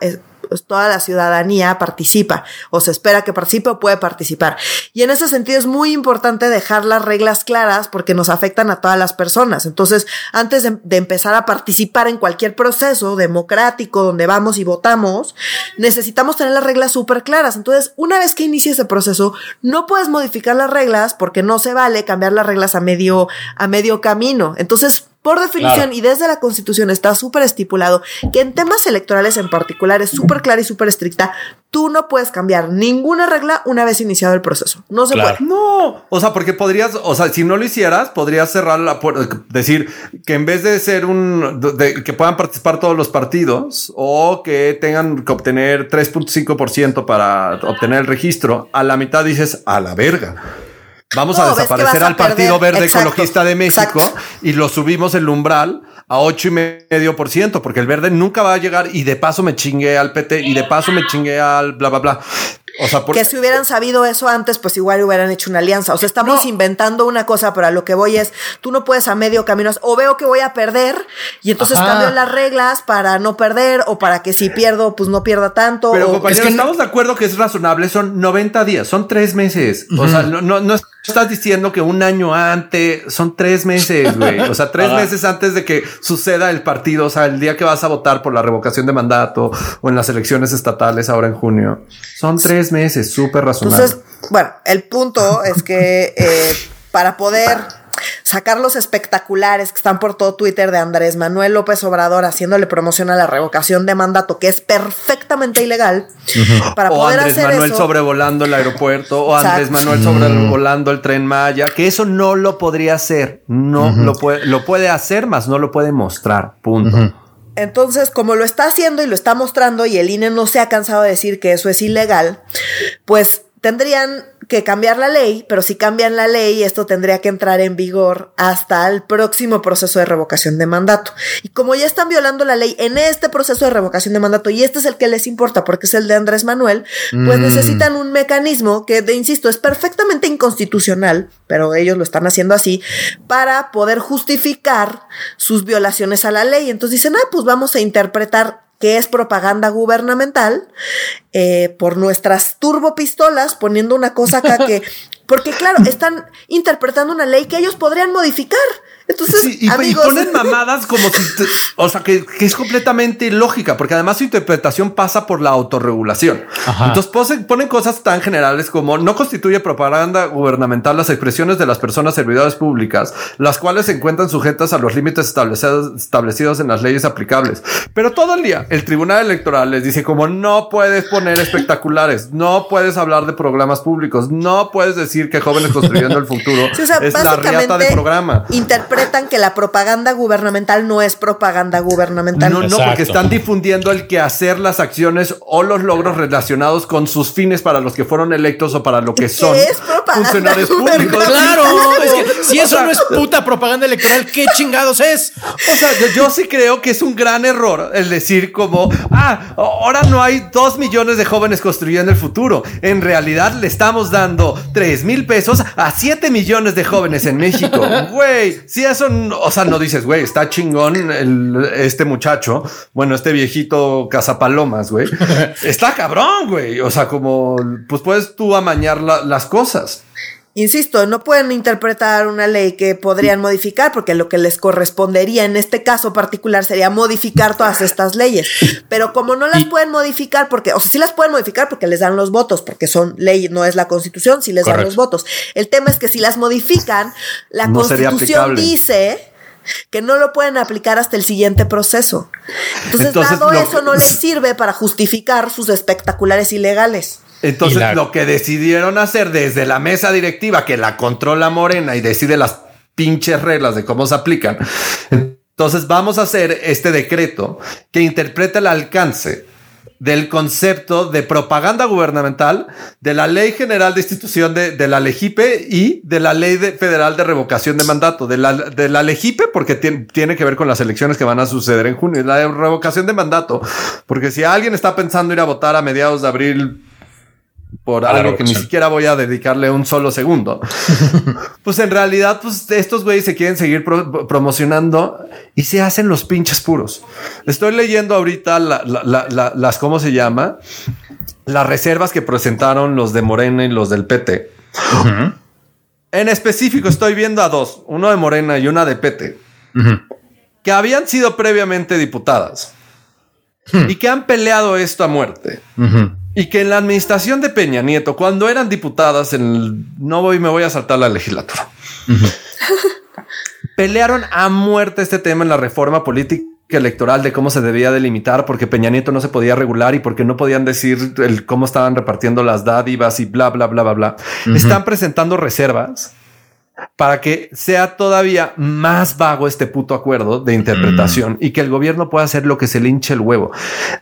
pues toda la ciudadanía participa o se espera que participe o puede participar. Y en ese sentido es muy importante dejar las reglas claras porque nos afectan a todas las personas. Entonces, antes de, empezar a participar en cualquier proceso democrático donde vamos y votamos, necesitamos tener las reglas súper claras. Entonces, una vez que inicie ese proceso, no puedes modificar las reglas porque no se vale cambiar las reglas a medio, a medio camino. Entonces, por definición y desde la Constitución está súper estipulado que en temas electorales en particular es súper clara y súper estricta. Tú no puedes cambiar ninguna regla una vez iniciado el proceso. No se puede. No, o sea, porque podrías, o sea, si no lo hicieras, podrías cerrar la puerta, decir que en vez de ser un, que puedan participar todos los partidos o que tengan que obtener 3.5% para obtener el registro, a la mitad dices a la verga. Vamos a desaparecer al Partido Verde Ecologista de México y lo subimos el umbral a ocho y medio por ciento, porque el verde nunca va a llegar y de paso me chingué al PT y de paso me chingué al bla, bla, bla. O sea, que si hubieran sabido eso antes, pues igual hubieran hecho una alianza. O sea, estamos inventando una cosa, pero a lo que voy es, tú no puedes a medio camino, o veo que voy a perder, y entonces cambio las reglas para no perder, o para que si pierdo, pues no pierda tanto. Pero compañero, estamos de acuerdo que es razonable, son 90 días, son tres meses. O sea, no, no, estás diciendo que un año antes, son tres meses, güey. O sea, tres meses antes de que suceda el partido, o sea, el día que vas a votar por la revocación de mandato o en las elecciones estatales ahora en junio. Son tres meses, súper razonable. Entonces, bueno, el punto es que eh, para poder sacar los espectaculares que están por todo Twitter de Andrés Manuel López Obrador haciéndole promoción a la revocación de mandato, que es perfectamente ilegal. Para o poder Andrés Manuel sobrevolando el aeropuerto, o Andrés Manuel sobrevolando el tren Maya, que eso no lo podría hacer. No lo puede, lo puede hacer, más no lo puede mostrar. Punto. Entonces, como lo está haciendo y lo está mostrando y el INE no se ha cansado de decir que eso es ilegal, pues tendrían que cambiar la ley, pero si cambian la ley, esto tendría que entrar en vigor hasta el próximo proceso de revocación de mandato. Y como ya están violando la ley en este proceso de revocación de mandato, y este es el que les importa porque es el de Andrés Manuel, pues mm. necesitan un mecanismo que, de, insisto, es perfectamente inconstitucional, pero ellos lo están haciendo así, para poder justificar sus violaciones a la ley. Entonces dicen, ah, pues vamos a interpretar que es propaganda gubernamental, eh, por nuestras turbopistolas, poniendo una cosa acá que, porque claro, están interpretando una ley que ellos podrían modificar. Entonces, y, ponen mamadas como si, o sea, que, es completamente lógica, porque además su interpretación pasa por la autorregulación. Entonces ponen, cosas tan generales como no constituye propaganda gubernamental las expresiones de las personas servidoras públicas, las cuales se encuentran sujetas a los límites establecidos, establecidos en las leyes aplicables. Pero todo el día el Tribunal Electoral les dice como no puedes poner espectaculares, no puedes hablar de programas públicos, no puedes decir que jóvenes construyendo el futuro es la riata de programa interpretan que la propaganda gubernamental no es propaganda gubernamental. No, no, porque están difundiendo el que hacer las acciones o los logros relacionados con sus fines para los que fueron electos o para lo que son funcionarios públicos. Claro, si eso no es puta propaganda electoral, ¿qué chingados es? O sea, yo, sí creo que es un gran error el decir como, ah, ahora no hay dos millones de jóvenes construyendo el futuro. En realidad le estamos dando tres mil pesos a siete millones de jóvenes en México. Güey, si eso, o sea, no dices, güey, está chingón este muchacho, bueno, este viejito cazapalomas, güey, está cabrón, güey. O sea, como, pues puedes tú amañar las cosas. Insisto, no pueden interpretar una ley que podrían modificar porque lo que les correspondería en este caso particular sería modificar todas estas leyes. Pero como no las pueden modificar porque, o sea, sí las pueden modificar porque les dan los votos, porque son leyes, no es la constitución, si les dan los votos. El tema es que si las modifican, la constitución dice que no lo pueden aplicar hasta el siguiente proceso. Entonces, dado eso, no les sirve para justificar sus espectaculares ilegales. Entonces, lo que decidieron hacer desde la mesa directiva, que la controla Morena y decide las pinches reglas de cómo se aplican. Entonces, vamos a hacer este decreto que interpreta el alcance del concepto de propaganda gubernamental, de la Ley General de Institución de, la LEGIPE y de la Ley Federal de Revocación de Mandato. De la, de la LEGIPE, porque tiene, que ver con las elecciones que van a suceder en junio. La revocación de mandato, porque si alguien está pensando ir a votar a mediados de abril por algo que ni siquiera voy a dedicarle un solo segundo. pues en realidad, pues estos güeyes se quieren seguir promocionando y se hacen los pinches puros. Estoy leyendo ahorita las, ¿cómo se llama? Las reservas que presentaron los de Morena y los del PT. En específico, estoy viendo a dos, uno de Morena y una de PT, que habían sido previamente diputadas y que han peleado esto a muerte. Y que en la administración de Peña Nieto, cuando eran diputadas, en el, no voy, me voy a saltar la legislatura, pelearon a muerte este tema en la reforma política electoral de cómo se debía delimitar porque Peña Nieto no se podía regular y porque no podían decir el cómo estaban repartiendo las dádivas y bla, bla, bla, bla, bla. Están presentando reservas para que sea todavía más vago este puto acuerdo de interpretación y que el gobierno pueda hacer lo que se le hinche el huevo.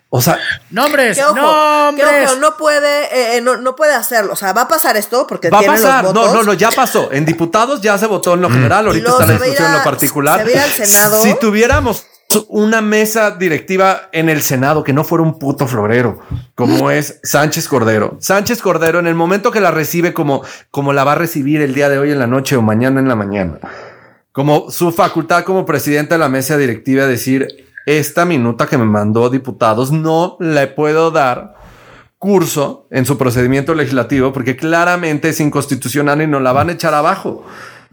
O sea, nombres, nombres. no puede, eh, eh, no, puede hacerlo. O sea, va a pasar esto porque va a pasar. no, no, no, ya pasó. En diputados ya se votó en lo general. Ahorita está la discusión en lo particular. Si tuviéramos una mesa directiva en el Senado que no fuera un puto florero, como es Sánchez Cordero. Sánchez Cordero, en el momento que la recibe como, como la va a recibir el día de hoy en la noche o mañana en la mañana, como su facultad como presidente de la mesa directiva, decir esta minuta que me mandó diputados no le puedo dar curso en su procedimiento legislativo porque claramente es inconstitucional y no la van a echar abajo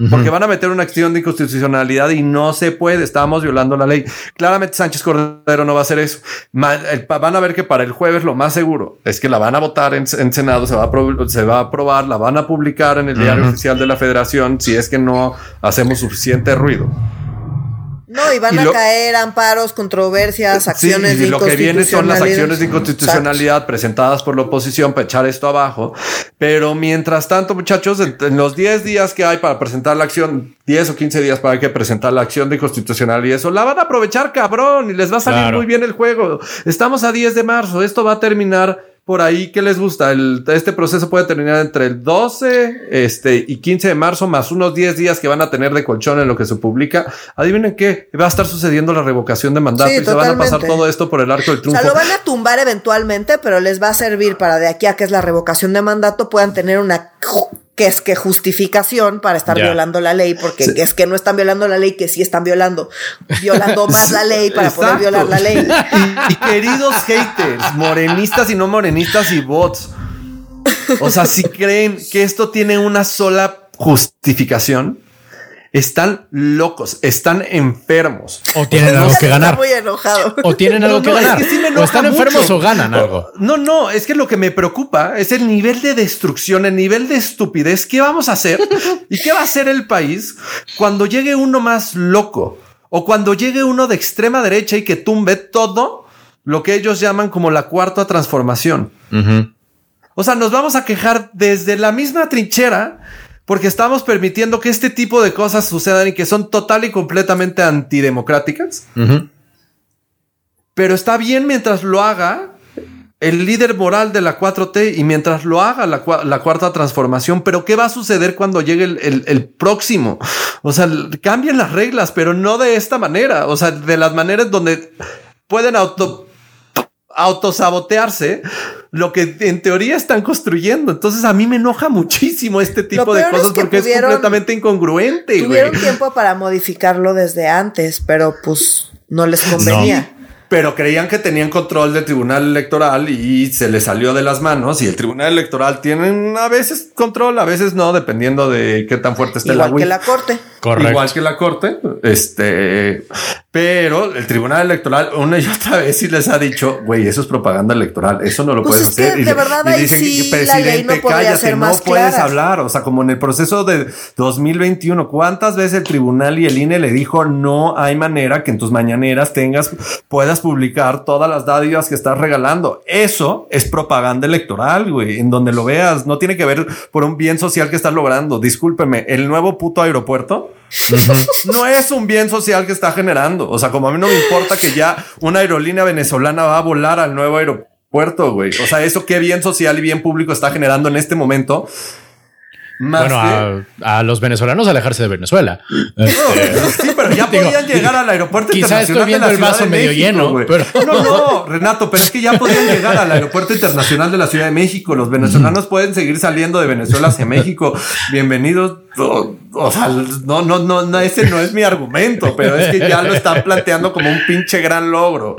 porque van a meter una acción de inconstitucionalidad y no se puede. Estamos violando la ley. Claramente Sánchez Cordero no va a hacer eso. Van a ver que para el jueves lo más seguro es que la van a votar en, Senado, se va, a se va a aprobar, la van a publicar en el diario oficial de la Federación si es que no hacemos suficiente ruido. No, y van a caer amparos, controversias, acciones sí, y lo que viene son las acciones de inconstitucionalidad presentadas por la oposición para echar esto abajo. Pero mientras tanto, muchachos, en, los 10 días que hay para presentar la acción, 10 o 15 días para que presentar la acción de inconstitucionalidad y eso, la van a aprovechar cabrón y les va a salir muy bien el juego. Estamos a 10 de marzo, esto va a terminar por ahí ¿qué les gusta. El, este proceso puede terminar entre el 12 este, y 15 de marzo, más unos 10 días que van a tener de colchón en lo que se publica. Adivinen qué, va a estar sucediendo la revocación de mandato y se van a pasar todo esto por el arco del triunfo. O sea, lo van a tumbar eventualmente, pero les va a servir para de aquí a que es la revocación de mandato puedan tener una que es que justificación para estar violando la ley, porque es que no están violando la ley, que sí están violando, violando más la ley para poder violar la ley. Y, queridos haters, morenistas y no morenistas y bots, o sea, si creen que esto tiene una sola justificación, están locos, están enfermos. O tienen algo que ganar. muy enojado. O tienen algo que ganar. o están enfermos o ganan algo. No, no, es que lo que me preocupa es el nivel de destrucción, el nivel de estupidez. ¿Qué vamos a hacer? ¿Y qué va a hacer el país cuando llegue uno más loco? O cuando llegue uno de extrema derecha y que tumbe todo lo que ellos llaman como la cuarta transformación. O sea, nos vamos a quejar desde la misma trinchera porque estamos permitiendo que este tipo de cosas sucedan y que son total y completamente antidemocráticas. Pero está bien mientras lo haga el líder moral de la 4T y mientras lo haga la, cuarta transformación. Pero ¿qué va a suceder cuando llegue el, el, próximo? O sea, cambien las reglas, pero no de esta manera. O sea, de las maneras donde pueden auto autosabotearse lo que en teoría están construyendo. Entonces a mí me enoja muchísimo este tipo de cosas porque es completamente incongruente. Tuvieron tiempo para modificarlo desde antes, pero pues no les convenía. pero creían que tenían control del tribunal electoral y se les salió de las manos y el tribunal electoral tiene a veces control, a veces no, dependiendo de qué tan fuerte esté Igual la que la corte. Correcto. Igual que la corte, este, pero el tribunal electoral una y otra vez sí les ha dicho, güey, eso es propaganda electoral, eso no lo Pues puedes que hacer. de verdad sí la ley no ser no puedes hablar, o sea, como en el proceso de 2021, ¿cuántas veces el tribunal y el INE le dijo no hay manera que en tus mañaneras tengas, puedas publicar todas las dádivas que estás regalando? Eso es propaganda electoral, güey, en donde lo veas, no tiene que ver por un bien social que estás logrando. Discúlpeme, el nuevo puto aeropuerto no es un bien social que está generando. O sea, como a mí no me importa que ya una aerolínea venezolana va a volar al nuevo aeropuerto, güey. O sea, eso qué bien social y bien público está generando en este momento. Más Bueno, que- a, a los venezolanos alejarse de Venezuela. Sí, pero ya Digo, podían llegar al aeropuerto quizá internacional. estoy viendo de la el vaso Ciudad de medio México, lleno, pero- No, no, Renato, pero es que ya podían llegar al aeropuerto internacional de la Ciudad de México. Los venezolanos pueden seguir saliendo de Venezuela hacia México. Bienvenidos. O, o sea, no, no, no, no, ese no es mi argumento, pero es que ya lo están planteando como un pinche gran logro.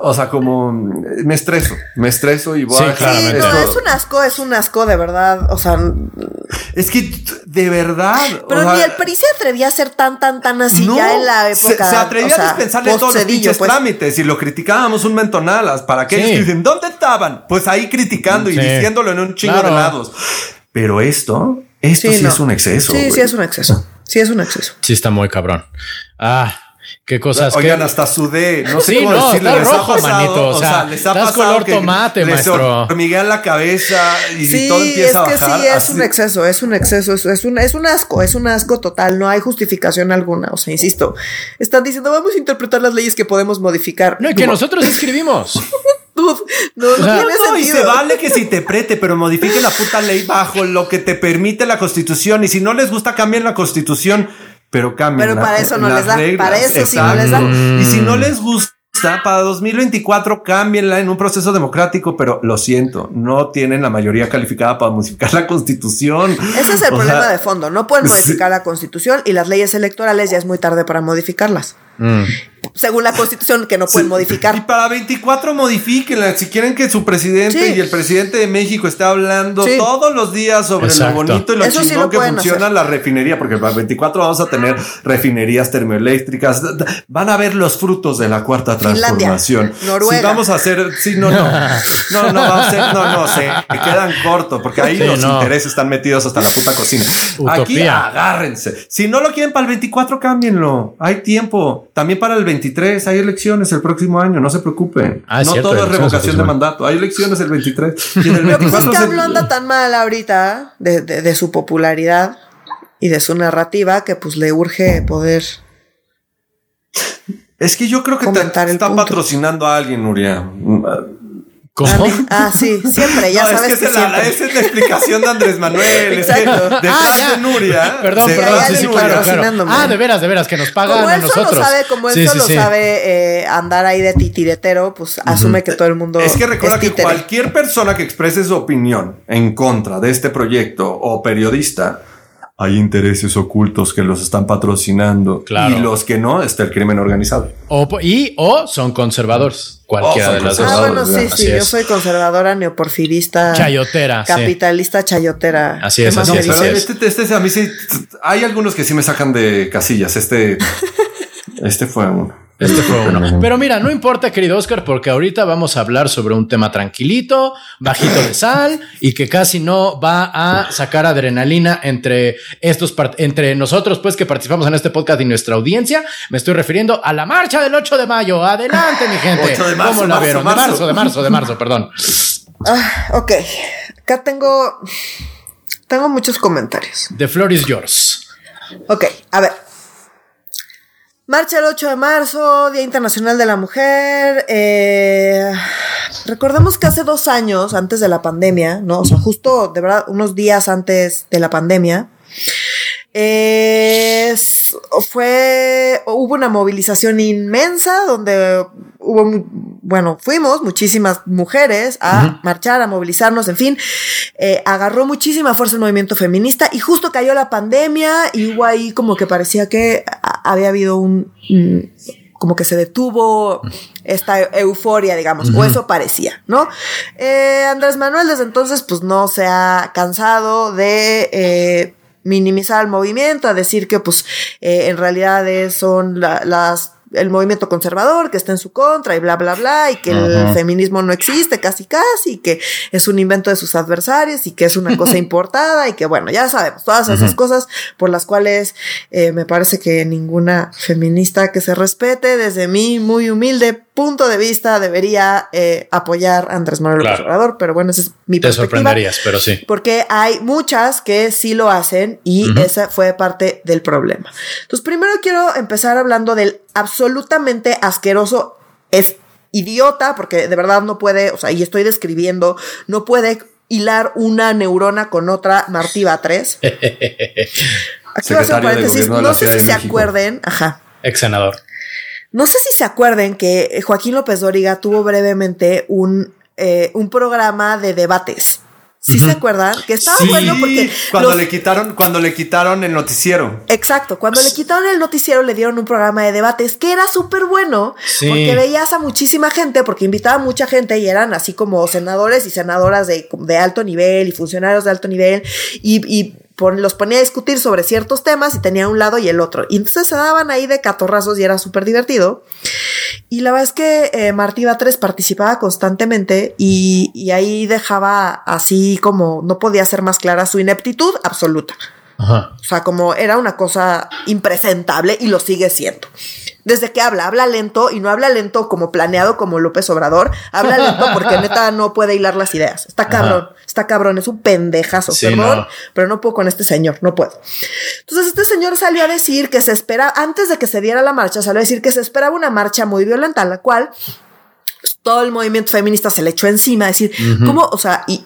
O sea, como me estreso, me estreso y voy Sí, a dejar Sí, claramente. no, es un asco, es un asco, de verdad. O sea, Es que de verdad. pero o sea, ni el PRI se atrevía a ser tan, tan, tan así No, ya en la se- época. Se, atrevía o sea, a dispensarle todos los pinches pues. trámites y lo criticábamos un mentonalas. ¿Para aquellos Sí. que dicen, ¿dónde estaban? Pues ahí criticando y diciéndolo en un chingo Claro. de lados. Pero esto, esto sí, no. es un exceso. Sí, sí, es un exceso. Sí, es un exceso. Sí, está muy cabrón. Ah, qué cosas. Oigan, que- hasta sudé. No sé Sí, cómo no, decirle. está les ha rojo, pasado, manito, o sea, les ha pasado color que tomate, les maestro. hormiguea la cabeza y Sí, todo es empieza a que bajar. sí, es así. un exceso, es un exceso, es, es un, es un asco, es un asco total, no hay justificación alguna, o sea, insisto, están diciendo, vamos a interpretar las leyes que podemos modificar. No, y que nosotros escribimos. No, tiene No, y sentido. se vale que si te prete, pero modifique la puta ley bajo lo que te permite la constitución. Y si no les gusta, cambien la constitución, pero cambien. Pero la- para eso no les da, reglas. para eso sí no les da. Y si no les gusta, para 2024, cámbienla en un proceso democrático, pero lo siento, no tienen la mayoría calificada para modificar la constitución. Ese es el O problema sea, de fondo, no pueden sí. modificar la constitución y las leyes electorales ya es muy tarde para modificarlas. Mm. Según la constitución que no pueden Sí. Y modificar. para 24 modifíquenla. Si quieren que su presidente Sí. y el presidente de México esté hablando Sí. todos los días sobre Exacto. lo bonito y lo Eso sí chingón lo que funciona hacer. la refinería, porque para 24 vamos a tener refinerías termoeléctricas. Van a ver los frutos de la cuarta Finlandia, transformación. Noruega. Sí, vamos a hacer, sí, no, no, no, no, va a ser, no, no, se quedan cortos, porque ahí Sí, los no. intereses están metidos hasta la puta cocina. Aquí Utopía. agárrense. Si no lo quieren para el 24, cámbienlo. Hay tiempo. También para el 23 hay elecciones el próximo año. No se preocupen. Ah, no cierto, todo es revocación de mandato. Hay elecciones el 23. Y en el Pero pues es 24 que se- AMLO anda tan mal ahorita de, de- de su popularidad y de su narrativa que pues le urge poder. Es que yo creo que te, está punto. patrocinando a alguien, Nuria. ¿Cómo? Ah, sí, siempre, ya No, sabes es que, que, esa, es la, esa es la explicación de Andrés Manuel. Es que Exacto. detrás Ah, ya. de Nuria. Perdón, perdón, sí, sí, claro, claro. Ah, de veras, de veras, que nos pagan Como a él nosotros. solo sabe, como él Sí, sí, solo sí. sabe eh, andar ahí de titiretero, pues asume que todo el mundo Es que recuerda que títere. cualquier persona que exprese su opinión en contra de este proyecto o periodista, hay intereses ocultos que los están patrocinando. Claro. Y los que no, está el crimen organizado. O, y o son conservadores. Cualquiera son de las dos. Ah, bueno, sí, sí, yo es. soy conservadora, neoporfirista, Chayotera. sí. capitalista, chayotera. Así ¿Qué es, así es, pero así es. este, este a mí sí. Hay algunos que sí me sacan de casillas. Este. este fue uno. Este fue uno. Pero mira, no importa, querido Oscar, porque ahorita vamos a hablar sobre un tema tranquilito, bajito de sal y que casi no va a sacar adrenalina entre estos entre nosotros, pues que participamos en este podcast y nuestra audiencia. Me estoy refiriendo a la marcha del 8 de mayo. Adelante, mi gente. 8 de marzo, ¿Cómo la marzo, vieron? marzo. De marzo, de marzo, de marzo, perdón. Ah, ok, acá tengo, tengo muchos comentarios. The floor is yours. Ok, a ver. Marcha el 8 de marzo, Día Internacional de la Mujer. eh, recordemos que hace dos años, antes de la pandemia, ¿no? O sea, justo, de verdad, unos días antes de la pandemia, eh, fue, hubo una movilización inmensa donde hubo, bueno, fuimos muchísimas mujeres a marchar, a movilizarnos, en fin, eh, agarró muchísima fuerza el movimiento feminista y justo cayó la pandemia y hubo ahí como que parecía que había habido un, un- como que se detuvo esta euforia, digamos, o eso parecía, ¿no? Eh, Andrés Manuel desde entonces, pues no se ha cansado de eh, minimizar el movimiento, a decir que, pues, eh, en realidad son las el movimiento conservador que está en su contra y bla, bla, bla, y que el feminismo no existe casi casi, y que es un invento de sus adversarios y que es una cosa importada y que bueno, ya sabemos, todas esas cosas por las cuales eh, me parece que ninguna feminista que se respete desde mi muy humilde punto de vista debería eh, apoyar a Andrés Manuel López Obrador, pero bueno, esa es mi Te sorprenderías, pero sí. Porque hay muchas que sí lo hacen y esa fue parte del problema. Entonces, primero quiero empezar hablando del absolutamente asqueroso, es idiota, porque de verdad no puede, o sea, y estoy describiendo, no puede hilar una neurona con otra Martiva 3. Aquí va a ser paréntesis, no sé si se acuerden, ajá. Ex senador. No sé si se acuerden que Joaquín López Dóriga tuvo brevemente un, eh, un programa de debates. ¿Sí se acuerdan? Que estaba bueno porque. Cuando le quitaron, cuando le quitaron el noticiero. Exacto. Cuando le quitaron el noticiero, le dieron un programa de debates que era súper bueno. Porque veías a muchísima gente, porque invitaba a mucha gente y eran así como senadores y senadoras de, de alto nivel y funcionarios de alto nivel. Y, y los ponía a discutir sobre ciertos temas y tenía un lado y el otro. Y entonces se daban ahí de catorrazos y era súper divertido. Y la verdad es que eh, Martí Batres participaba constantemente y, y, ahí dejaba así como no podía ser más clara su ineptitud absoluta. O sea, como era una cosa impresentable y lo sigue siendo desde que habla, habla lento y no habla lento como planeado como López Obrador, habla lento porque neta no puede hilar las ideas. Está cabrón, está cabrón, es un pendejazo, perdón, pero no puedo con este señor, no puedo. Entonces este señor salió a decir que se espera, antes de que se diera la marcha, salió a decir que se esperaba una marcha muy violenta, la cual todo el movimiento feminista se le echó encima, decir, ¿cómo? O sea, y,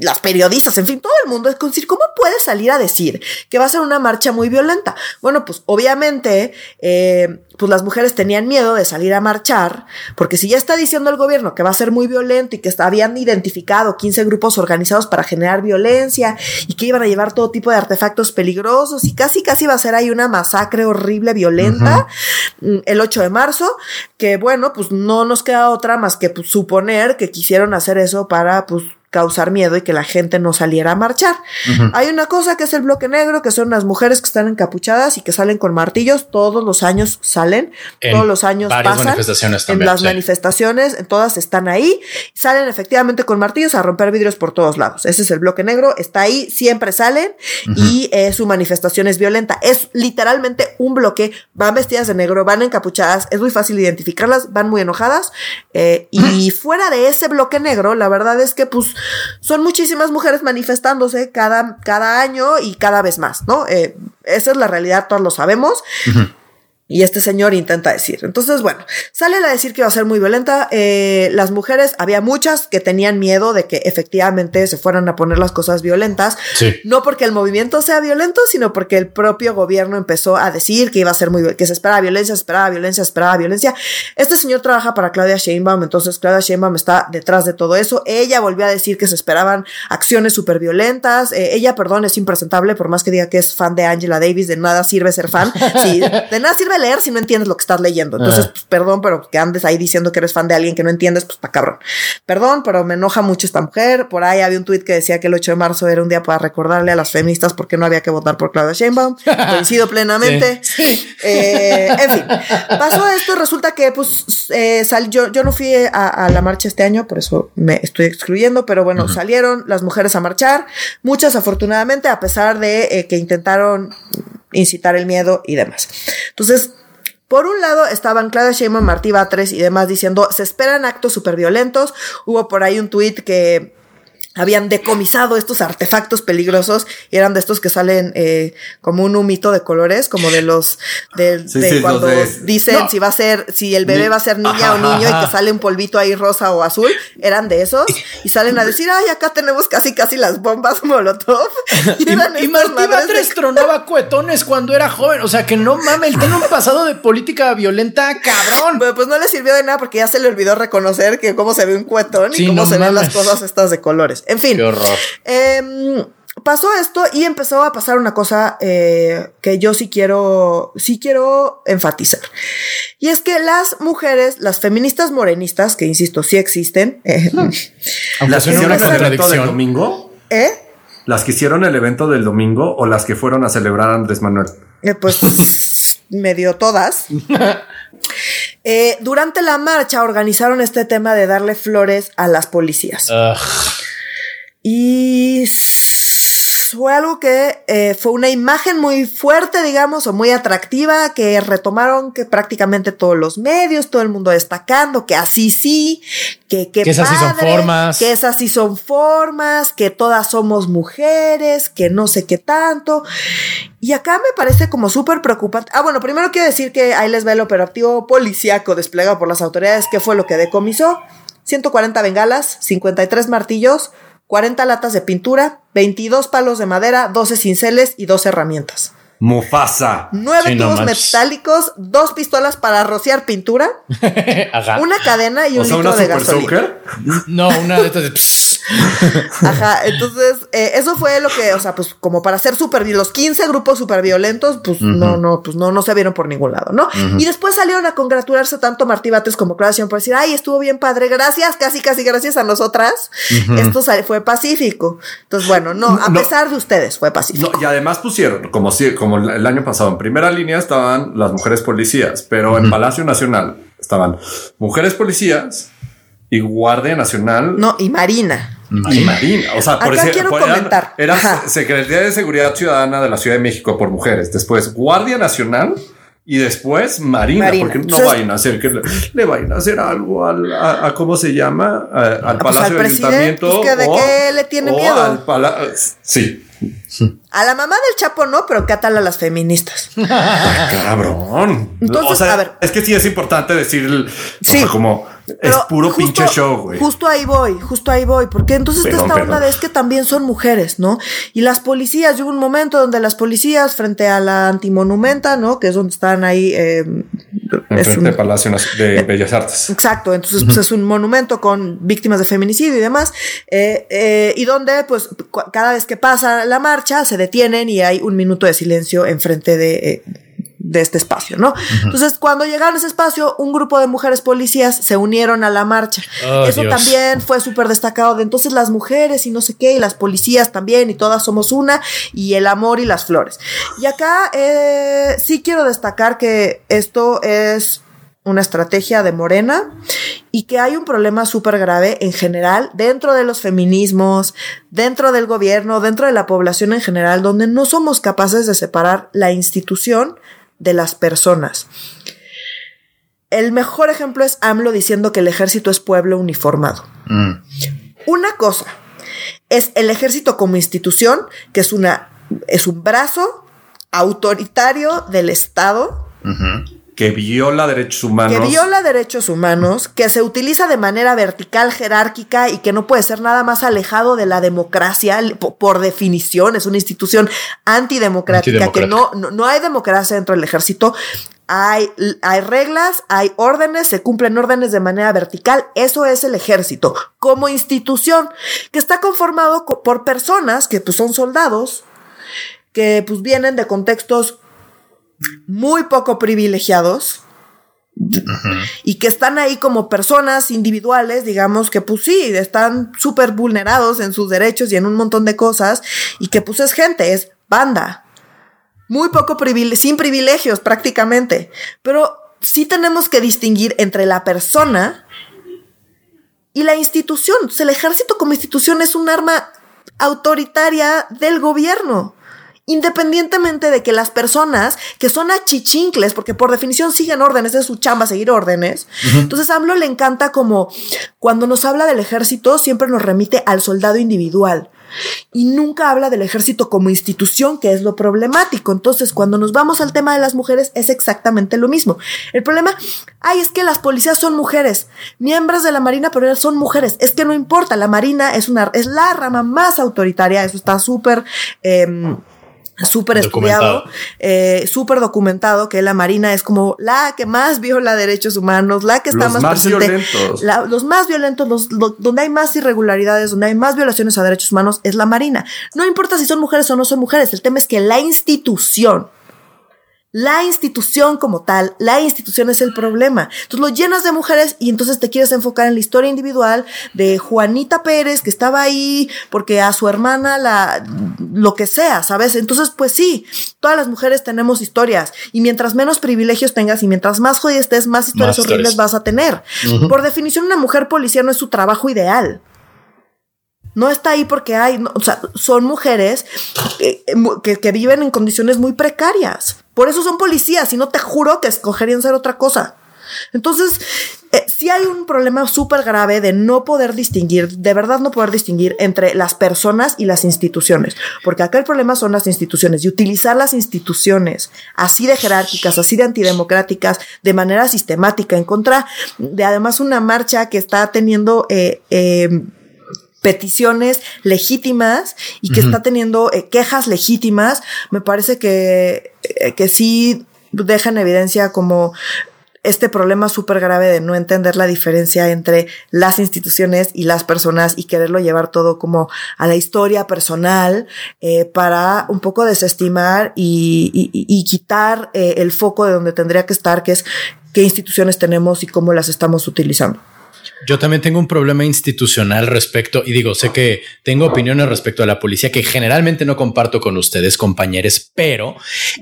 las periodistas, en fin, todo el mundo es decir, ¿cómo puede salir a decir que va a ser una marcha muy violenta? Bueno, pues obviamente, eh, pues las mujeres tenían miedo de salir a marchar, porque si ya está diciendo el gobierno que va a ser muy violento y que habían identificado 15 grupos organizados para generar violencia y que iban a llevar todo tipo de artefactos peligrosos y casi casi va a ser ahí una masacre horrible, violenta, mm, el 8 de marzo, que bueno, pues no nos queda otra más que pues, suponer que quisieron hacer eso para pues causar miedo y que la gente no saliera a marchar. Hay una cosa que es el bloque negro, que son las mujeres que están encapuchadas y que salen con martillos, todos los años salen, todos los años pasan manifestaciones en las manifestaciones, todas están ahí, salen efectivamente con martillos a romper vidrios por todos lados. Ese es el bloque negro, está ahí, siempre salen y eh, su manifestación es violenta. Es literalmente un bloque, van vestidas de negro, van encapuchadas, es muy fácil identificarlas, van muy enojadas eh, y fuera de ese bloque negro, la verdad es que pues son muchísimas mujeres manifestándose cada, cada año y cada vez más, ¿no? Eh, esa es la realidad, todos lo sabemos. Y este señor intenta decir. Entonces, bueno, sale a decir que va a ser muy violenta. Eh, las mujeres, había muchas que tenían miedo de que efectivamente se fueran a poner las cosas violentas. No porque el movimiento sea violento, sino porque el propio gobierno empezó a decir que iba a ser muy, que se esperaba violencia, esperaba violencia, esperaba violencia. Este señor trabaja para Claudia Sheinbaum, entonces Claudia Sheinbaum está detrás de todo eso. Ella volvió a decir que se esperaban acciones súper violentas. Eh, ella, perdón, es impresentable, por más que diga que es fan de Angela Davis, de nada sirve ser fan. Sí, de nada sirve leer si no entiendes lo que estás leyendo. Entonces, pues, perdón, pero que andes ahí diciendo que eres fan de alguien que no entiendes, pues está cabrón. Perdón, pero me enoja mucho esta mujer. Por ahí había un tuit que decía que el 8 de marzo era un día para recordarle a las feministas por qué no había que votar por Claudia Sheinbaum. Coincido plenamente. Eh, en fin, pasó esto. Resulta que, pues, eh, yo, yo no fui a, la marcha este año, por eso me estoy excluyendo, pero bueno, salieron las mujeres a marchar. Muchas, afortunadamente, a pesar de eh, que intentaron incitar el miedo y demás. Entonces, por un lado estaban Claudia Sheinbaum, Martí Batres y demás diciendo, se esperan actos súper violentos. Hubo por ahí un tuit que habían decomisado estos artefactos peligrosos y eran de estos que salen eh, como un humito de colores, como de los de, cuando dicen si va a ser, si el bebé va a ser niña o niño y que sale un polvito ahí rosa o azul, eran de esos y salen a decir, ay, acá tenemos casi casi las bombas molotov. Y, y, y Martí tronaba cuetones cuando era joven, o sea que no mames, él tiene un pasado de política violenta cabrón. Bueno, pues no le sirvió de nada porque ya se le olvidó reconocer que cómo se ve un cuetón y cómo se ven las cosas estas de colores. En fin. Qué horror. Em, pasó esto y empezó a pasar una cosa eh, que yo sí quiero, sí quiero enfatizar. Y es que las mujeres, las feministas morenistas, que insisto, sí existen. Eh, ¿Las que hicieron el evento del domingo? ¿Eh? ¿Las que hicieron el evento del domingo o las que fueron a celebrar a Andrés Manuel? Eh, pues medio todas. Eh, durante la marcha organizaron este tema de darle flores a las policías. Y fue algo que eh, fue una imagen muy fuerte, digamos, o muy atractiva, que retomaron que prácticamente todos los medios, todo el mundo destacando, que así sí, que, que, esas sí son formas. Que esas sí son formas, que todas somos mujeres, que no sé qué tanto. Y acá me parece como súper preocupante. Ah, bueno, primero quiero decir que ahí les ve el operativo policíaco desplegado por las autoridades, que fue lo que decomisó. 140 bengalas, 53 martillos, 40 latas de pintura, 22 palos de madera, 12 cinceles y 12 herramientas. Mufasa. Nueve tubos metálicos, dos pistolas para rociar pintura, una cadena y un litro de gasolina. No, una de estas de Ajá, entonces eh, eso fue lo que, o sea, pues como para ser súper los 15 grupos súper violentos, pues no, no, pues no, no se vieron por ningún lado, ¿no? Y después salieron a congratularse tanto Martí Bates como Creación por decir, ay, estuvo bien padre, gracias, casi, casi gracias a nosotras. Esto fue pacífico. Entonces, bueno, no, a pesar de ustedes, fue pacífico. y además pusieron, como si, como el año pasado, en primera línea estaban las mujeres policías, pero en Palacio Nacional estaban mujeres policías y Guardia Nacional. No, y Marina. Y Marina. O sea, por Acá quiero comentar. Era, Secretaría de Seguridad Ciudadana de la Ciudad de México por mujeres. Después Guardia Nacional. Y después Marina, porque no vayan a hacer que le, vayan a hacer algo al, a, cómo se llama al ah, pues Palacio de Ayuntamiento. Pues ¿De qué le tiene miedo? Al sí. A la mamá del Chapo no, pero ¿qué tal a las feministas? Ah, cabrón. Entonces, a ver. Es que sí es importante decir sí, como es puro pinche show, güey. Justo ahí voy, justo ahí voy. Porque entonces esta onda de es que también son mujeres, ¿no? Y las policías, hubo un momento donde las policías frente a la antimonumenta, ¿no? Que es donde están ahí. Eh, Enfrente de Palacio de Bellas Artes. Exacto. Entonces, pues es un monumento con víctimas de feminicidio y demás. Eh, eh, y donde, pues, cada vez que pasa la marcha, se detienen y hay un minuto de silencio enfrente de, eh, de este espacio, ¿no? Entonces, cuando llegaron a ese espacio, un grupo de mujeres policías se unieron a la marcha. Oh, Eso también fue súper destacado de entonces las mujeres y no sé qué, y las policías también, y todas somos una, y el amor y las flores. Y acá eh, sí quiero destacar que esto es una estrategia de Morena y que hay un problema súper grave en general dentro de los feminismos, dentro del gobierno, dentro de la población en general, donde no somos capaces de separar la institución de las personas. El mejor ejemplo es AMLO diciendo que el ejército es pueblo uniformado. Mm. Una cosa es el ejército como institución, que es, una, es un brazo autoritario del Estado que viola derechos humanos. Que viola derechos humanos, que se utiliza de manera vertical, jerárquica y que no puede ser nada más alejado de la democracia por, definición. Es una institución antidemocrática, que no, no, hay democracia dentro del ejército. Hay, hay reglas, hay órdenes, se cumplen órdenes de manera vertical. Eso es el ejército como institución que está conformado por personas que pues, son soldados, que pues vienen de contextos muy poco privilegiados y que están ahí como personas individuales, digamos que pues sí, están súper vulnerados en sus derechos y en un montón de cosas y que pues es gente, es banda. Muy poco privilegios, sin privilegios prácticamente, pero sí tenemos que distinguir entre la persona y la institución. el ejército como institución es un arma autoritaria del gobierno independientemente de que las personas que son achichincles, porque por definición siguen órdenes, es su chamba seguir órdenes. Entonces a AMLO le encanta como cuando nos habla del ejército siempre nos remite al soldado individual y nunca habla del ejército como institución, que es lo problemático. Entonces, cuando nos vamos al tema de las mujeres, es exactamente lo mismo. El problema, ay, es que las policías son mujeres, miembros de la Marina, pero son mujeres. Es que no importa, la Marina es una, es la rama más autoritaria, eso está súper, em, súper estudiado, eh, súper documentado, que la Marina es como la que más viola derechos humanos, la que está los más, presente, Violentos. los más violentos, los, donde hay más irregularidades, donde hay más violaciones a derechos humanos, es la Marina. No importa si son mujeres o no son mujeres, el tema es que la institución la institución como tal, la institución es el problema. Entonces lo llenas de mujeres y entonces te quieres enfocar en la historia individual de Juanita Pérez que estaba ahí porque a su hermana la lo que sea, ¿sabes? Entonces pues sí, todas las mujeres tenemos historias y mientras menos privilegios tengas y mientras más jodida estés, más historias horribles vas a tener. Por definición una mujer policía no es su trabajo ideal. No está ahí porque hay, o sea, son mujeres que, que, viven en condiciones muy precarias. Por eso son policías, y no te juro que escogerían ser otra cosa. Entonces, eh, sí hay un problema súper grave de no poder distinguir, de verdad no poder distinguir entre las personas y las instituciones, porque acá el problema son las instituciones y utilizar las instituciones así de jerárquicas, así de antidemocráticas, de manera sistemática, en contra de además una marcha que está teniendo... Eh, eh, peticiones legítimas y que está teniendo eh, quejas legítimas, me parece que, eh, que sí deja en evidencia como este problema súper grave de no entender la diferencia entre las instituciones y las personas y quererlo llevar todo como a la historia personal eh, para un poco desestimar y, y, quitar el foco de donde tendría que estar, que es qué instituciones tenemos y cómo las estamos utilizando. Yo también tengo un problema institucional respecto, y digo, sé que tengo opiniones respecto a la policía que generalmente no comparto con ustedes, compañeros, pero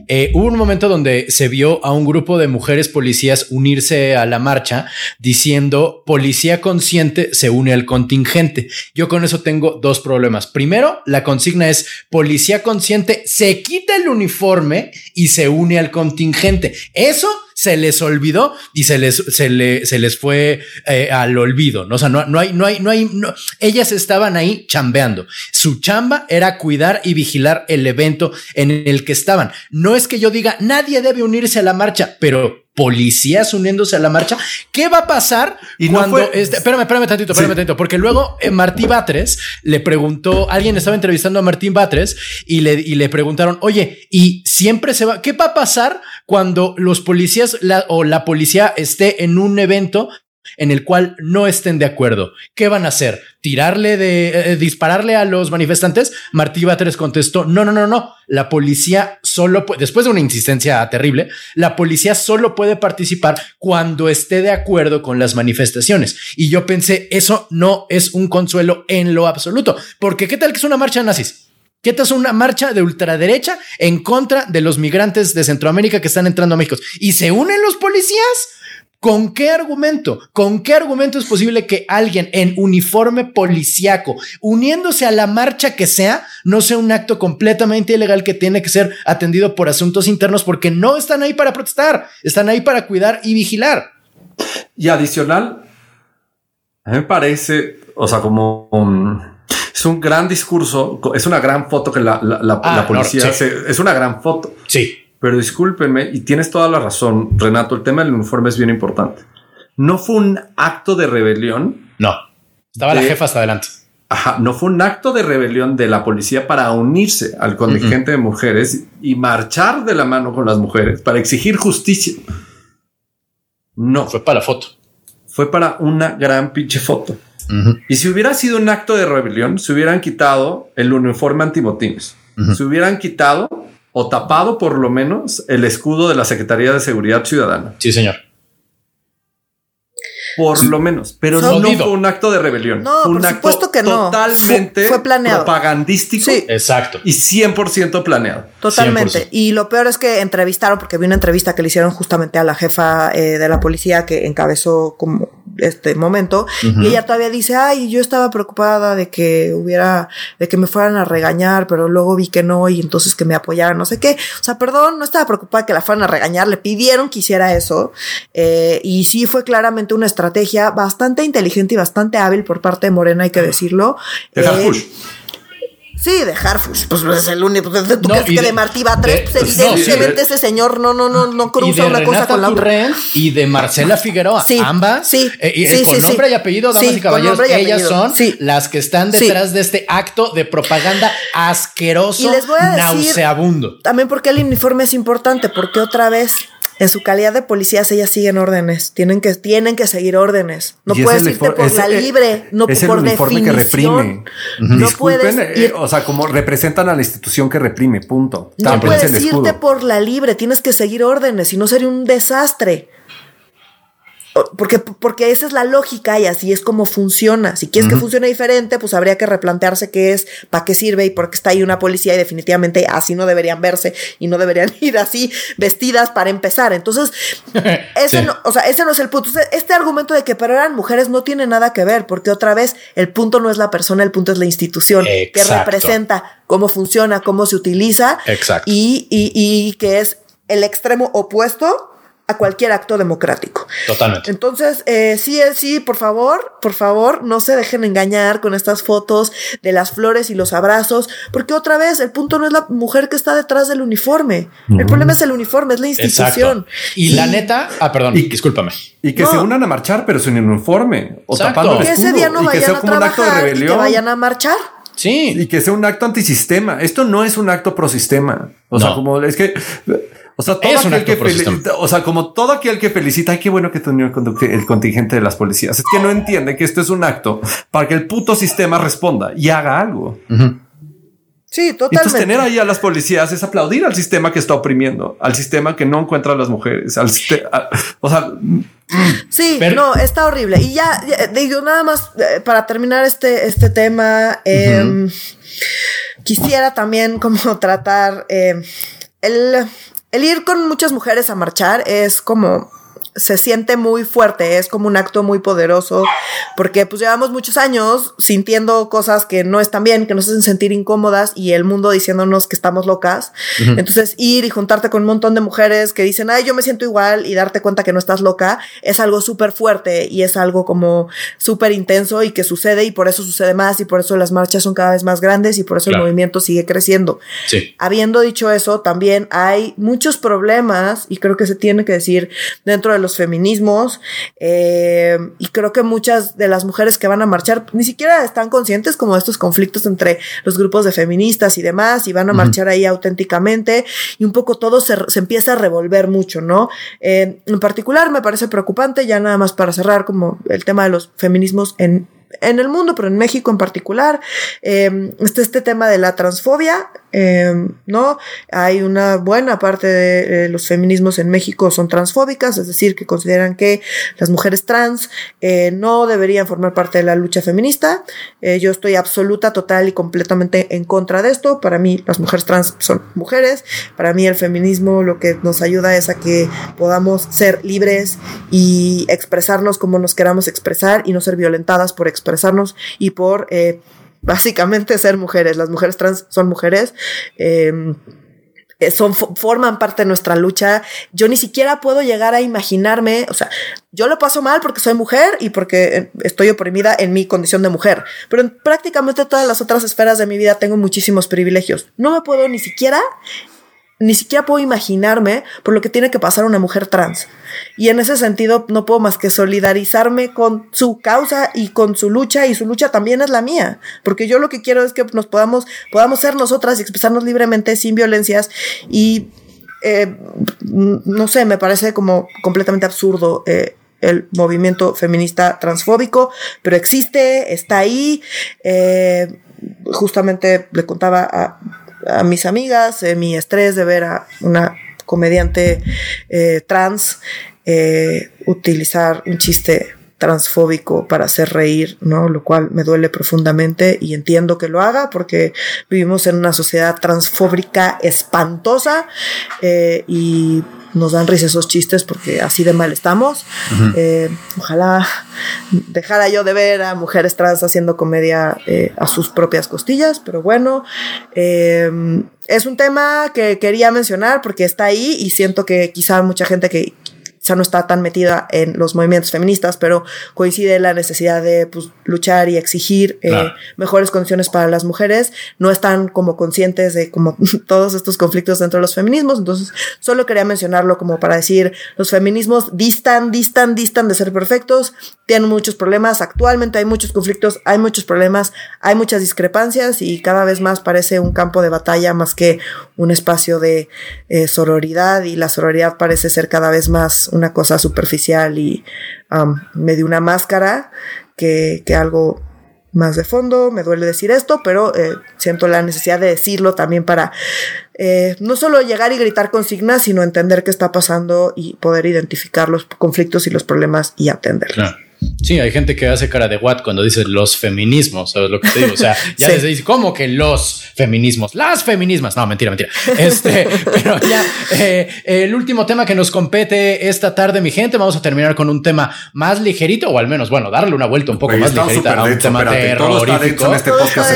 eh, hubo un momento donde se vio a un grupo de mujeres policías unirse a la marcha diciendo policía consciente se une al contingente. Yo con eso tengo dos problemas. Primero, la consigna es policía consciente se quita el uniforme y se une al contingente. Eso se les olvidó y se les, se, se les fue eh, al olvido. ¿no? O sea, no, no hay, no hay, no hay, no. ellas estaban ahí chambeando. Su chamba era cuidar y vigilar el evento en el que estaban. No es que yo diga nadie debe unirse a la marcha, pero policías uniéndose a la marcha. ¿Qué va a pasar y cuando este, espérame, espérame tantito, espérame tantito, porque luego eh, Martí Batres le preguntó, alguien estaba entrevistando a Martín Batres y le, y le preguntaron, oye, y siempre se va, ¿qué va a pasar cuando los policías o la policía esté en un evento en el cual no estén de acuerdo. ¿Qué van a hacer? ¿Tirarle de, eh, dispararle a los manifestantes? Martí Batres contestó, no, no, no, no. La policía solo después de una insistencia terrible, la policía solo puede participar cuando esté de acuerdo con las manifestaciones. Y yo pensé, eso no es un consuelo en lo absoluto, porque ¿qué tal que es una marcha nazis? ¿Qué tal es una marcha de ultraderecha en contra de los migrantes de Centroamérica que están entrando a México? ¿Y se unen los policías? ¿Con qué argumento? ¿Con qué argumento es posible que alguien en uniforme policíaco, uniéndose a la marcha que sea, no sea un acto completamente ilegal que tiene que ser atendido por asuntos internos porque no están ahí para protestar, están ahí para cuidar y vigilar? Y adicional, a mí me parece, o sea, como es un gran discurso, es una gran foto que la, ah, policía hace, es una gran foto. Sí. Pero discúlpenme, y tienes toda la razón, Renato, el tema del uniforme es bien importante. No fue un acto de rebelión. No, estaba la jefa hasta adelante. Ajá, no fue un acto de rebelión de la policía para unirse al contingente de mujeres y marchar de la mano con las mujeres para exigir justicia. No. Fue para la foto. Fue para una gran pinche foto. Y si hubiera sido un acto de rebelión, se hubieran quitado el uniforme antimotines. Se hubieran quitado o tapado por lo menos el escudo de la Secretaría de Seguridad Ciudadana. Sí, señor. Por lo menos, pero no, fue un acto de rebelión. No, un por supuesto que no. Totalmente fue, planeado. propagandístico. Sí. Exacto. Y 100% planeado. Totalmente. Y lo peor es que entrevistaron, porque vi una entrevista que le hicieron justamente a la jefa eh, de la policía que encabezó como este momento y ella todavía dice, ay, yo estaba preocupada de que hubiera, de que me fueran a regañar, pero luego vi que no y entonces que me apoyaran, no sé qué. O sea, perdón, no estaba preocupada que la fueran a regañar, le pidieron que hiciera eso eh, y sí fue claramente una estrategia bastante inteligente y bastante hábil por parte de Morena, hay que decirlo. Eh, Sí, de Harfush, pues es el único. Pues, ¿Tú crees que de Martí Batres? Pues evidentemente ese señor no, no, no, no cruza una cosa con la otra. Y de Marcela Figueroa, ambas. Sí, eh, eh, con nombre y apellido, damas y caballeros, ellas son las que están detrás de este acto de propaganda asqueroso, y les voy a nauseabundo. también porque el uniforme es importante, porque otra vez en su calidad de policías ellas siguen órdenes, tienen que, tienen que seguir órdenes. No puedes irte por la libre, no es por el uniforme que reprime. No puedes eh, o sea, como representan a la institución que reprime, punto. No puedes irte por la libre, tienes que seguir órdenes, y no sería un desastre. Porque, porque esa es la lógica y así es como funciona. Si quieres que funcione diferente, pues habría que replantearse qué es, para qué sirve y por qué está ahí una policía y definitivamente así no deberían verse y no deberían ir así vestidas para empezar. Entonces, ese, no, o sea, ese no es el punto. Este argumento de que pero eran mujeres no tiene nada que ver porque otra vez el punto no es la persona, el punto es la institución que representa cómo funciona, cómo se utiliza Y, y, y que es el extremo opuesto a cualquier acto democrático. Totalmente. Entonces, eh, sí, eh, sí, por favor, por favor, no se dejen engañar con estas fotos de las flores y los abrazos, porque otra vez el punto no es la mujer que está detrás del uniforme. El problema es el uniforme, es la institución. Y, la neta, ah, perdón, y, discúlpame. Y que se unan a marchar, pero sin uniforme o tapando el escudo. Que ese día no vayan a trabajar y que vayan a marchar. Sí. Y que sea un acto antisistema. Esto no es un acto prosistema. O sea, como es que o sea, todo aquel que felicita, o sea, como todo aquel que felicita, ay, qué bueno que te unió el contingente de las policías. Es que no entiende que esto es un acto para que el puto sistema responda y haga algo. Sí, totalmente. Entonces tener ahí a las policías es aplaudir al sistema que está oprimiendo, al sistema que no encuentra a las mujeres, al o sea, sí, no, está horrible. Y ya, digo nada más eh, para terminar este este tema, em, quisiera también como tratar em, el el ir con muchas mujeres a marchar es como se siente muy fuerte, es como un acto muy poderoso, porque pues llevamos muchos años sintiendo cosas que no están bien, que nos hacen sentir incómodas y el mundo diciéndonos que estamos locas. Entonces ir y juntarte con un montón de mujeres que dicen, ay, yo me siento igual y darte cuenta que no estás loca, es algo súper fuerte y es algo como súper intenso y que sucede y por eso sucede más y por eso las marchas son cada vez más grandes y por eso el movimiento sigue creciendo. Sí. Habiendo dicho eso, también hay muchos problemas y creo que se tiene que decir dentro de los feminismos eh, y creo que muchas de las mujeres que van a marchar ni siquiera están conscientes como de estos conflictos entre los grupos de feministas y demás y van a marchar ahí auténticamente y un poco todo se, empieza a revolver mucho, ¿no? Eh, en particular me parece preocupante, ya nada más para cerrar como el tema de los feminismos en en el mundo, pero en México en particular, eh, está este tema de la transfobia, em, ¿no? Hay una buena parte de los feminismos en México son transfóbicas, es decir, que consideran que las mujeres trans eh, no deberían formar parte de la lucha feminista. Eh, yo estoy absoluta, total y completamente en contra de esto. Para mí, las mujeres trans son mujeres. Para mí, el feminismo lo que nos ayuda es a que podamos ser libres y expresarnos como nos queramos expresar y no ser violentadas por expresar expresarnos y por eh, básicamente ser mujeres. Las mujeres trans son mujeres. Em, eh, son, forman parte de nuestra lucha. Yo ni siquiera puedo llegar a imaginarme, o sea, yo lo paso mal porque soy mujer y porque eh, estoy oprimida en mi condición de mujer, pero en prácticamente todas las otras esferas de mi vida tengo muchísimos privilegios. No me puedo ni siquiera ni siquiera puedo imaginarme por lo que tiene que pasar una mujer trans. Y en ese sentido no puedo más que solidarizarme con su causa y con su lucha y su lucha también es la mía, porque yo lo que quiero es que nos podamos podamos ser nosotras y expresarnos libremente sin violencias y eh, no sé, me parece como completamente absurdo eh, el movimiento feminista transfóbico, pero existe, está ahí. Eh, justamente le contaba a a mis amigas, eh, mi estrés de ver a una comediante eh, trans eh, utilizar un chiste transfóbico para hacer reír, ¿no? Lo cual me duele profundamente y entiendo que lo haga porque vivimos en una sociedad transfóbica espantosa y nos dan risa esos chistes porque así de mal estamos. Eh, ojalá dejara yo de ver a mujeres trans haciendo comedia eh, a sus propias costillas, pero bueno, eh, es un tema que quería mencionar porque está ahí y siento que quizá mucha gente que quizá no está tan metida en los movimientos feministas, pero coincide la necesidad de pues, luchar y exigir eh, mejores condiciones para las mujeres, no están como conscientes de como todos estos conflictos dentro de los feminismos, entonces solo quería mencionarlo como para decir, los feminismos distan, distan, distan de ser perfectos, tienen muchos problemas, actualmente hay muchos conflictos, hay muchos problemas, hay muchas discrepancias y cada vez más parece un campo de batalla más que un espacio de eh, sororidad y la sororidad parece ser cada vez más una cosa superficial y um, medio una máscara que, que algo más de fondo, me duele decir esto, pero eh, siento la necesidad de decirlo también para eh, no solo llegar y gritar consignas, sino entender qué está pasando y poder identificar los conflictos y los problemas y atenderlos. Sí, hay gente que hace cara de what cuando dice los feminismos, ¿sabes lo que te digo? O sea, ya se dice, ¿cómo que los feminismos? Las feminismas. No, mentira, mentira. Este, pero ya, eh, el último tema que nos compete esta tarde, mi gente, vamos a terminar con un tema más ligerito, o al menos, bueno, darle una vuelta un poco más ligerita a un tema terrorífico. En este podcast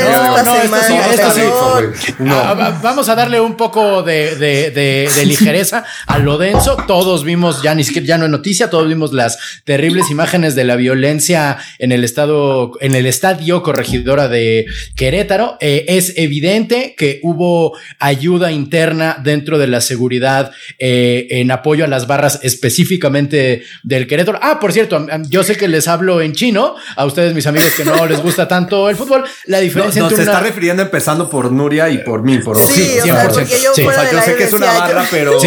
Vamos a darle un poco de, de, de, ligereza a lo denso. Todos vimos, ya ni siquiera, ya no es noticia, todos vimos las terribles imágenes de la violencia en el estado, en el estadio corregidora de Querétaro. Eh, es evidente que hubo ayuda interna dentro de la seguridad eh, en apoyo a las barras específicamente del Querétaro. Ah, por cierto, yo sé que les hablo en chino a ustedes, mis amigos, que no les gusta tanto el fútbol. La diferencia no, se está refiriendo empezando por Nuria y por mí, por sí, 100%. yo, sé que es una barra, pero lo,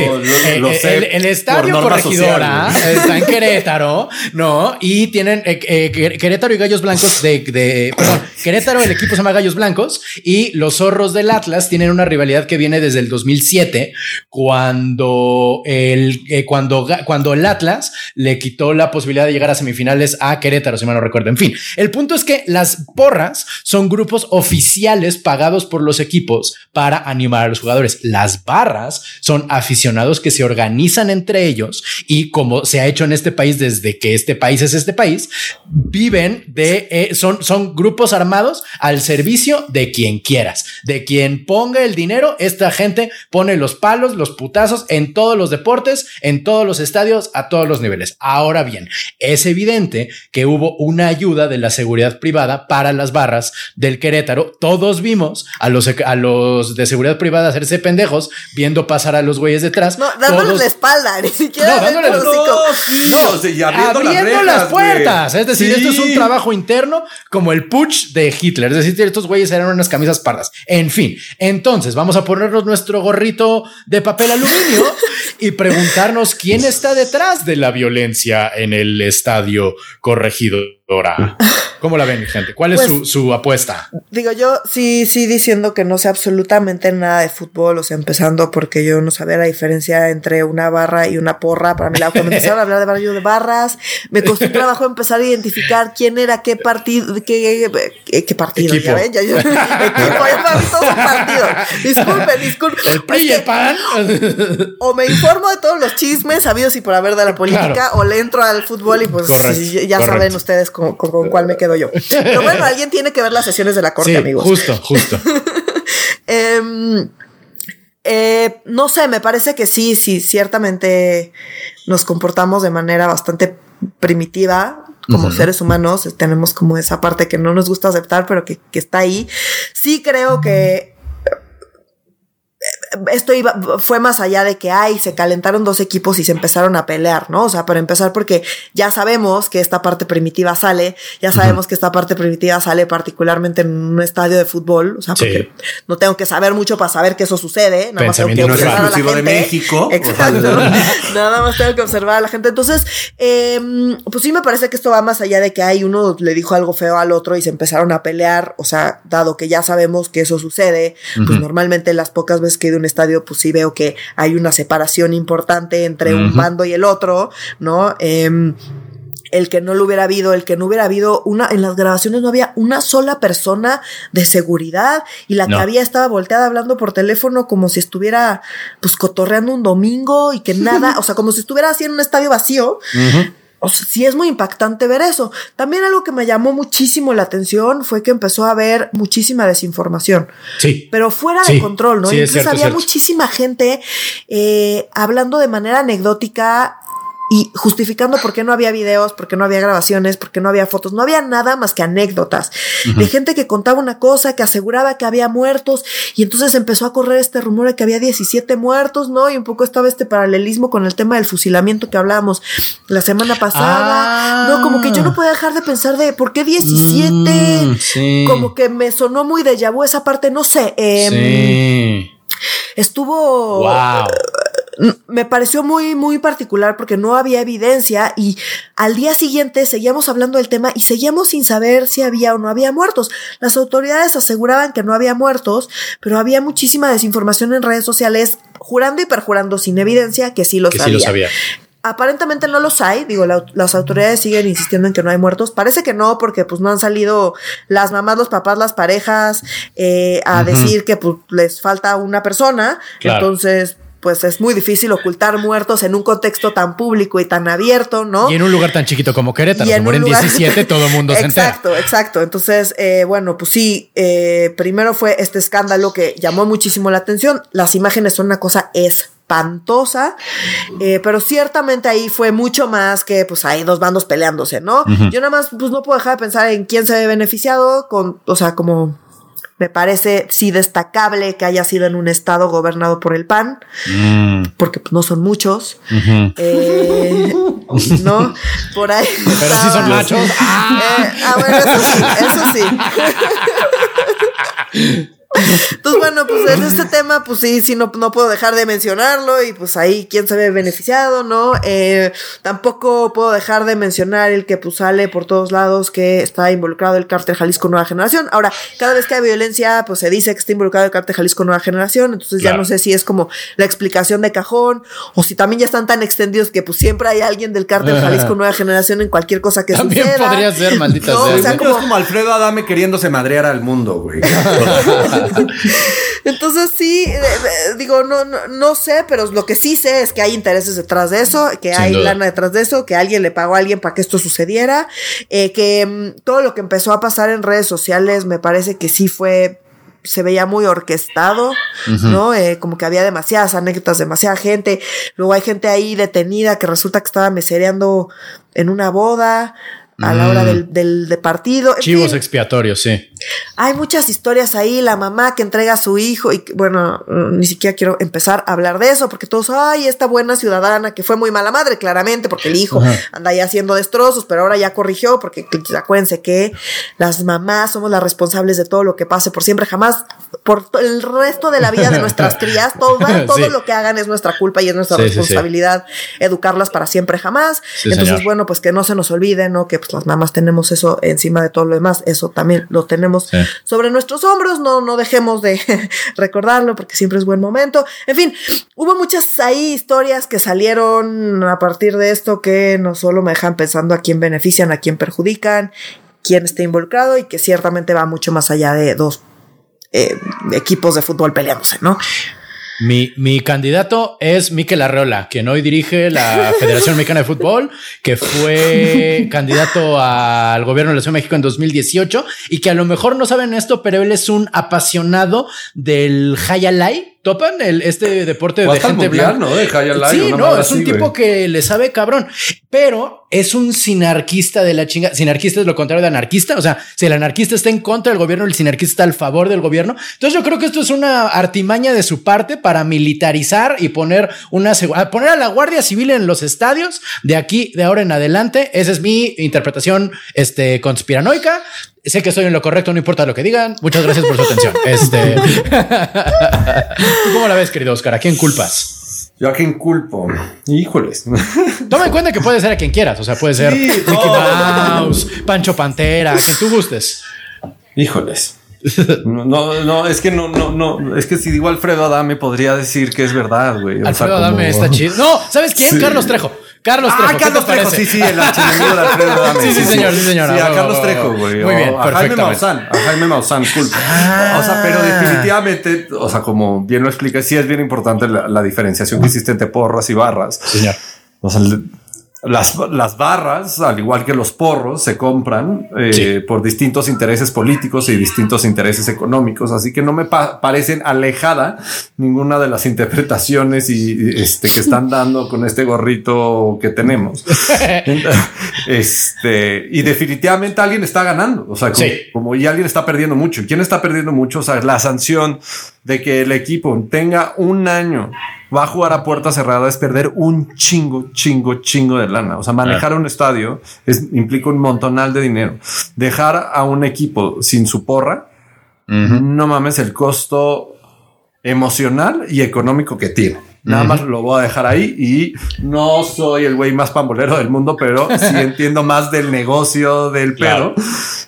sé el, estadio corregidora está en Querétaro, ¿no? Y tiene tienen eh, eh, Querétaro y Gallos Blancos de, perdón, Querétaro, el equipo se llama Gallos Blancos y los zorros del Atlas tienen una rivalidad que viene desde el 2007, cuando el, eh, cuando, cuando el Atlas le quitó la posibilidad de llegar a semifinales a Querétaro, si mal no recuerdo. En fin, el punto es que las porras son grupos oficiales pagados por los equipos para animar a los jugadores. Las barras son aficionados que se organizan entre ellos y como se ha hecho en este país desde que este país es este país, viven de, eh, son, son grupos armados al servicio de quien quieras, de quien ponga el dinero. Esta gente pone los palos, los putazos en todos los deportes, en todos los estadios, a todos los niveles. Ahora bien, es evidente que hubo una ayuda de la seguridad privada para las barras del Querétaro. Todos vimos a los, a los de seguridad privada hacerse pendejos viendo pasar a los güeyes detrás. No, dándoles la espalda, ni siquiera. No, dándoles los no, abriendo, las, puertas. Es decir, esto es un trabajo interno como el putsch de Hitler. Es decir, estos güeyes eran unas camisas pardas. En fin, entonces vamos a ponernos nuestro gorrito de papel aluminio y preguntarnos quién está detrás de la violencia en el estadio corregidora. ¿Cómo la ven, gente? ¿Cuál es pues, su, apuesta? Digo, yo sí, sí diciendo que no sé absolutamente nada de fútbol, o sea, empezando porque yo no sabía la diferencia entre una barra y una porra. Para mí, cuando empezaron a hablar de barrio de barras, me costó trabajo empezar a identificar quién era qué partido, qué, qué, partido, ya ven, ya yo, equipo, ya todos partidos. Disculpen, disculpen. El PRI el PAN. O me informo de todos los chismes sabidos y por haber de la política, o le entro al fútbol y pues ya saben ustedes con, con cuál me quedo yo. Pero bueno, alguien tiene que ver las sesiones de la corte, amigos. Justo, justo. Em, eh, no sé, me parece que sí, sí, ciertamente nos comportamos de manera bastante primitiva como seres humanos. Tenemos como esa parte que no nos gusta aceptar, pero que, que está ahí. Sí creo que esto iba, fue más allá de que, ay, se calentaron dos equipos y se empezaron a pelear, ¿no? O sea, para empezar, porque ya sabemos que esta parte primitiva sale, ya sabemos que esta parte primitiva sale particularmente en un estadio de fútbol, o sea, porque no tengo que saber mucho para saber que eso sucede, nada más tengo que observar a la gente. de México. Exacto. nada más tengo que observar a la gente. Entonces, eh, pues sí me parece que esto va más allá de que hay uno le dijo algo feo al otro y se empezaron a pelear, o sea, dado que ya sabemos que eso sucede, pues normalmente las pocas veces que un estadio, pues sí veo que hay una separación importante entre un bando y el otro, ¿no? Em, el que no lo hubiera habido, el que no hubiera habido una, en las grabaciones no había una sola persona de seguridad y la que había estaba volteada hablando por teléfono como si estuviera pues cotorreando un domingo y que nada, o sea, como si estuviera así en un estadio vacío. O sea, sí es muy impactante ver eso. También algo que me llamó muchísimo la atención fue que empezó a haber muchísima desinformación. Sí. Pero fuera de control, ¿no? Entonces había muchísima gente eh, hablando de manera anecdótica y justificando por qué no había videos, por qué no había grabaciones, por qué no había fotos, no había nada más que anécdotas de gente que contaba una cosa, que aseguraba que había muertos y entonces empezó a correr este rumor de que había 17 muertos, ¿no? Y un poco estaba este paralelismo con el tema del fusilamiento que hablábamos la semana pasada. No, como que yo no podía dejar de pensar de por qué 17. Mm, como que me sonó muy de vu esa parte, no sé. Em, sí. Estuvo. Wow me pareció muy, muy particular porque no había evidencia y al día siguiente seguíamos hablando del tema y seguíamos sin saber si había o no había muertos. Las autoridades aseguraban que no había muertos, pero había muchísima desinformación en redes sociales, jurando y perjurando sin evidencia que sí los que Sí lo sabía. Aparentemente no los hay, digo, las autoridades siguen insistiendo en que no hay muertos. Parece que no, porque pues no han salido las mamás, los papás, las parejas eh, a decir que pues, les falta una persona. Entonces, pues es muy difícil ocultar muertos en un contexto tan público y tan abierto, ¿no? Y en un lugar tan chiquito como Querétaro, se mueren 17, todo el mundo se entera. Exacto, exacto. Entonces, eh, bueno, pues sí, eh, primero fue este escándalo que llamó muchísimo la atención. Las imágenes son una cosa espantosa, eh, pero ciertamente ahí fue mucho más que pues hay dos bandos peleándose, ¿no? Yo nada más pues no puedo dejar de pensar en quién se ve beneficiado con, o sea, como me parece sí destacable que haya sido en un estado gobernado por el PAN, mm. porque pues, no son muchos. eh, ¿No? Por ahí. Pero sí son machos. Eh, ah, bueno, eso sí, eso sí. Entonces, bueno, pues en este tema, pues sí, sí, no, no puedo dejar de mencionarlo y pues ahí quién se ve beneficiado, ¿no? Eh, tampoco puedo dejar de mencionar el que pues sale por todos lados que está involucrado el cártel Jalisco Nueva Generación. Ahora, cada vez que hay violencia, pues se dice que está involucrado el cártel Jalisco Nueva Generación, entonces ya no sé si es como la explicación de cajón o si también ya están tan extendidos que pues siempre hay alguien del cártel Jalisco Nueva Generación en cualquier cosa que también suceda. podría ser, maldita sea. O sea como... Es como Alfredo Adame queriéndose madrear al mundo, güey. Entonces sí, eh, eh, digo, no, no, sé, pero lo que sí sé es que hay intereses detrás de eso, que hay lana detrás de eso, que alguien le pagó a alguien para que esto sucediera, eh, que mm, todo lo que empezó a pasar en redes sociales me parece que sí fue se veía muy orquestado, ¿no? como que había demasiadas anécdotas, demasiada gente. Luego hay gente ahí detenida que resulta que estaba mesereando en una boda a la hora mm. del, del, partido. Chivos expiatorios, sí. Hay muchas historias ahí, la mamá que entrega a su hijo y bueno, ni siquiera quiero empezar a hablar de eso porque todos, ay, esta buena ciudadana que fue muy mala madre, claramente, porque el hijo anda ahí haciendo destrozos, pero ahora ya corrigió porque acuérdense que las mamás somos las responsables de todo lo que pase por siempre, jamás, por el resto de la vida de nuestras crías, todo, todo lo que hagan es nuestra culpa y es nuestra responsabilidad educarlas para siempre, jamás. Entonces, bueno, pues que no se nos olvide, ¿no? Que pues las mamás tenemos eso encima de todo lo demás, eso también lo tenemos sobre nuestros hombros, no, no dejemos de recordarlo porque siempre es buen momento. En fin, hubo muchas ahí historias que salieron a partir de esto que no solo me dejan pensando a quién benefician, a quién perjudican, quién está involucrado y que ciertamente va mucho más allá de dos eh, equipos de fútbol peleándose, ¿no? Mi, mi, candidato es Miquel Arreola, quien hoy dirige la Federación Mexicana de Fútbol, que fue candidato al gobierno de la Ciudad de México en 2018 y que a lo mejor no saben esto, pero él es un apasionado del Hayalai, topan el, este deporte de gente blanca. ¿no? De sí, no, es un tipo que le sabe cabrón, pero es un sinarquista de la chinga. Sinarquista es lo contrario de anarquista. O sea, si el anarquista está en contra del gobierno, el sinarquista está al favor del gobierno. Entonces yo creo que esto es una artimaña de su parte para militarizar y poner una poner a la Guardia Civil en los estadios de aquí, de ahora en adelante. Esa es mi interpretación este, conspiranoica. Sé que estoy en lo correcto, no importa lo que digan. Muchas gracias por su atención. Este. cómo la ves, querido Oscar? ¿A quién culpas? Yo a quién culpo. Híjoles. Toma en cuenta que puede ser a quien quieras. O sea, puede ser Mickey Mouse, Pancho Pantera, a quien tú gustes. Híjoles. No, no, es que no, no, no, es que si digo Alfredo Adame podría decir que es verdad, güey. Alfredo Adame está chido. No, ¿sabes quién? Carlos Trejo. Carlos Trejo. Ah, Carlos Trejo, sí, sí, el archienemigo de Alfredo Adame. Sí, sí, señor, sí, señor. Sí, a Carlos Trejo, güey. Muy bien, a Jaime Maussan, a Jaime Maussan, cool. Ah. O sea, pero definitivamente, o sea, como bien lo explica, sí es bien importante la, diferenciación que existe entre porras y barras. Señor. O sea, las, las, barras, al igual que los porros, se compran eh, por distintos intereses políticos y distintos intereses económicos. Así que no me parecen alejada ninguna de las interpretaciones y, este, que están dando con este gorrito que tenemos. este, y definitivamente alguien está ganando. O sea, como, como, y alguien está perdiendo mucho. ¿Quién está perdiendo mucho? O sea, la sanción de que el equipo tenga un año va a jugar a puerta cerrada es perder un chingo, chingo, chingo de lana. O sea, manejar un estadio es, implica un montonal de dinero. Dejar a un equipo sin su porra, no mames el costo emocional y económico que tiene. Nada más lo voy a dejar ahí y no soy el güey más pambolero del mundo, pero sí entiendo más del negocio del perro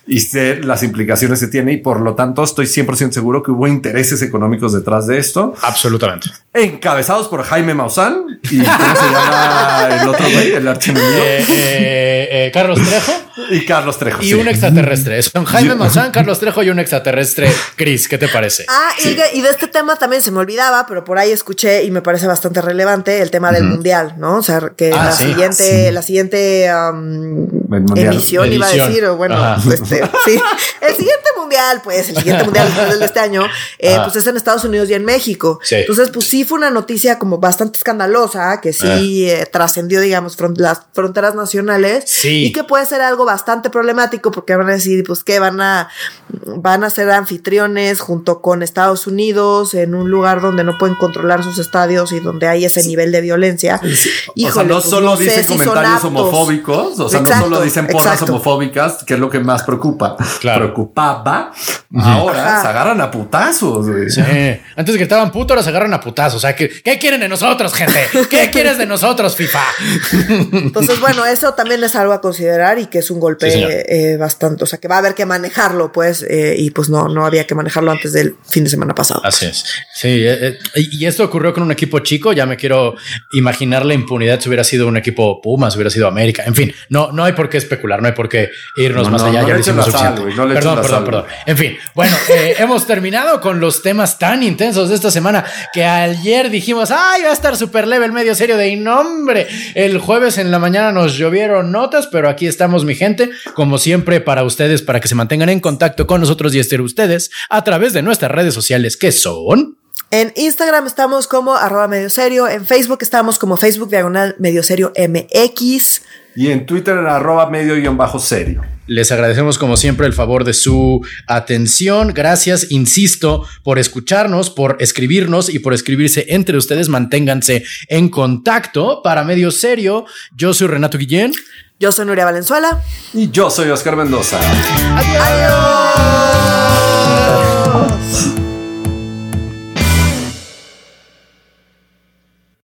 y sé las implicaciones que tiene y por lo tanto estoy 100% seguro que hubo intereses económicos detrás de esto. Absolutamente. Encabezados por Jaime Maussan y ¿cómo se llama el otro güey? El archienemigo. Eh, eh, eh, Carlos Trejo. Y Carlos Trejo. Y un extraterrestre. Son Jaime Maussan, Carlos Trejo y un extraterrestre. Chris, ¿qué te parece? Ah, y, de este tema también se me olvidaba, pero por ahí escuché y me parece bastante relevante el tema del mundial, ¿no? O sea, que ah, la, siguiente, la siguiente, emisión, iba a decir, o bueno, este, sí, el siguiente mundial, pues, el siguiente mundial de este año, eh, pues es en Estados Unidos y en México. Entonces, pues sí fue una noticia como bastante escandalosa, que sí eh. Eh, trascendió, digamos, las fronteras nacionales y que puede ser algo bastante problemático porque van a decir, pues, que van a, van a ser anfitriones junto con Estados Unidos en un lugar donde no pueden controlar sus estadios y donde hay ese nivel de violencia. o sea, no pues, solo dicen comentarios homofóbicos, o sea, no solo dicen porras homofóbicas, que es lo que más preocupa. Preocupaba. Ahora se agarran a putazos. Sí. Antes que estaban putos, ahora se agarran a putazos. O sea, ¿qué, ¿qué quieren de nosotros, gente? ¿Qué quieres de nosotros, FIFA? Entonces, bueno, eso también es algo a considerar y que es un golpe eh, bastante. O sea, que va a haber que manejarlo, pues, eh, y pues no, no había que manejarlo antes del fin de semana pasado. Así es. Sí, eh, y esto ocurrió con un equipo chico. Ya me quiero imaginar la impunidad si hubiera sido un equipo Pumas, hubiera sido América. En fin, no, no hay por qué especular, no hay por qué irnos más allá. ya decimos perdón, perdón, perdón. En fin, bueno, eh, hemos terminado con los temas tan intensos de esta semana que ayer dijimos, ay, va a estar super level medio serio de nombre. El jueves en la mañana nos llovieron notas, pero aquí estamos, mi gente, como siempre, para ustedes, para que se mantengan en contacto con nosotros y estén ustedes a través de nuestras redes sociales que son. En Instagram estamos como arroba medio serio, en Facebook estamos como Facebook diagonal medio serio MX. Y en Twitter en arroba medio guion bajo serio. Les agradecemos como siempre el favor de su atención. Gracias, insisto, por escucharnos, por escribirnos y por escribirse entre ustedes. Manténganse en contacto para Medio Serio. Yo soy Renato Guillén. Yo soy Nuria Valenzuela. Y yo soy Oscar Mendoza. Adiós.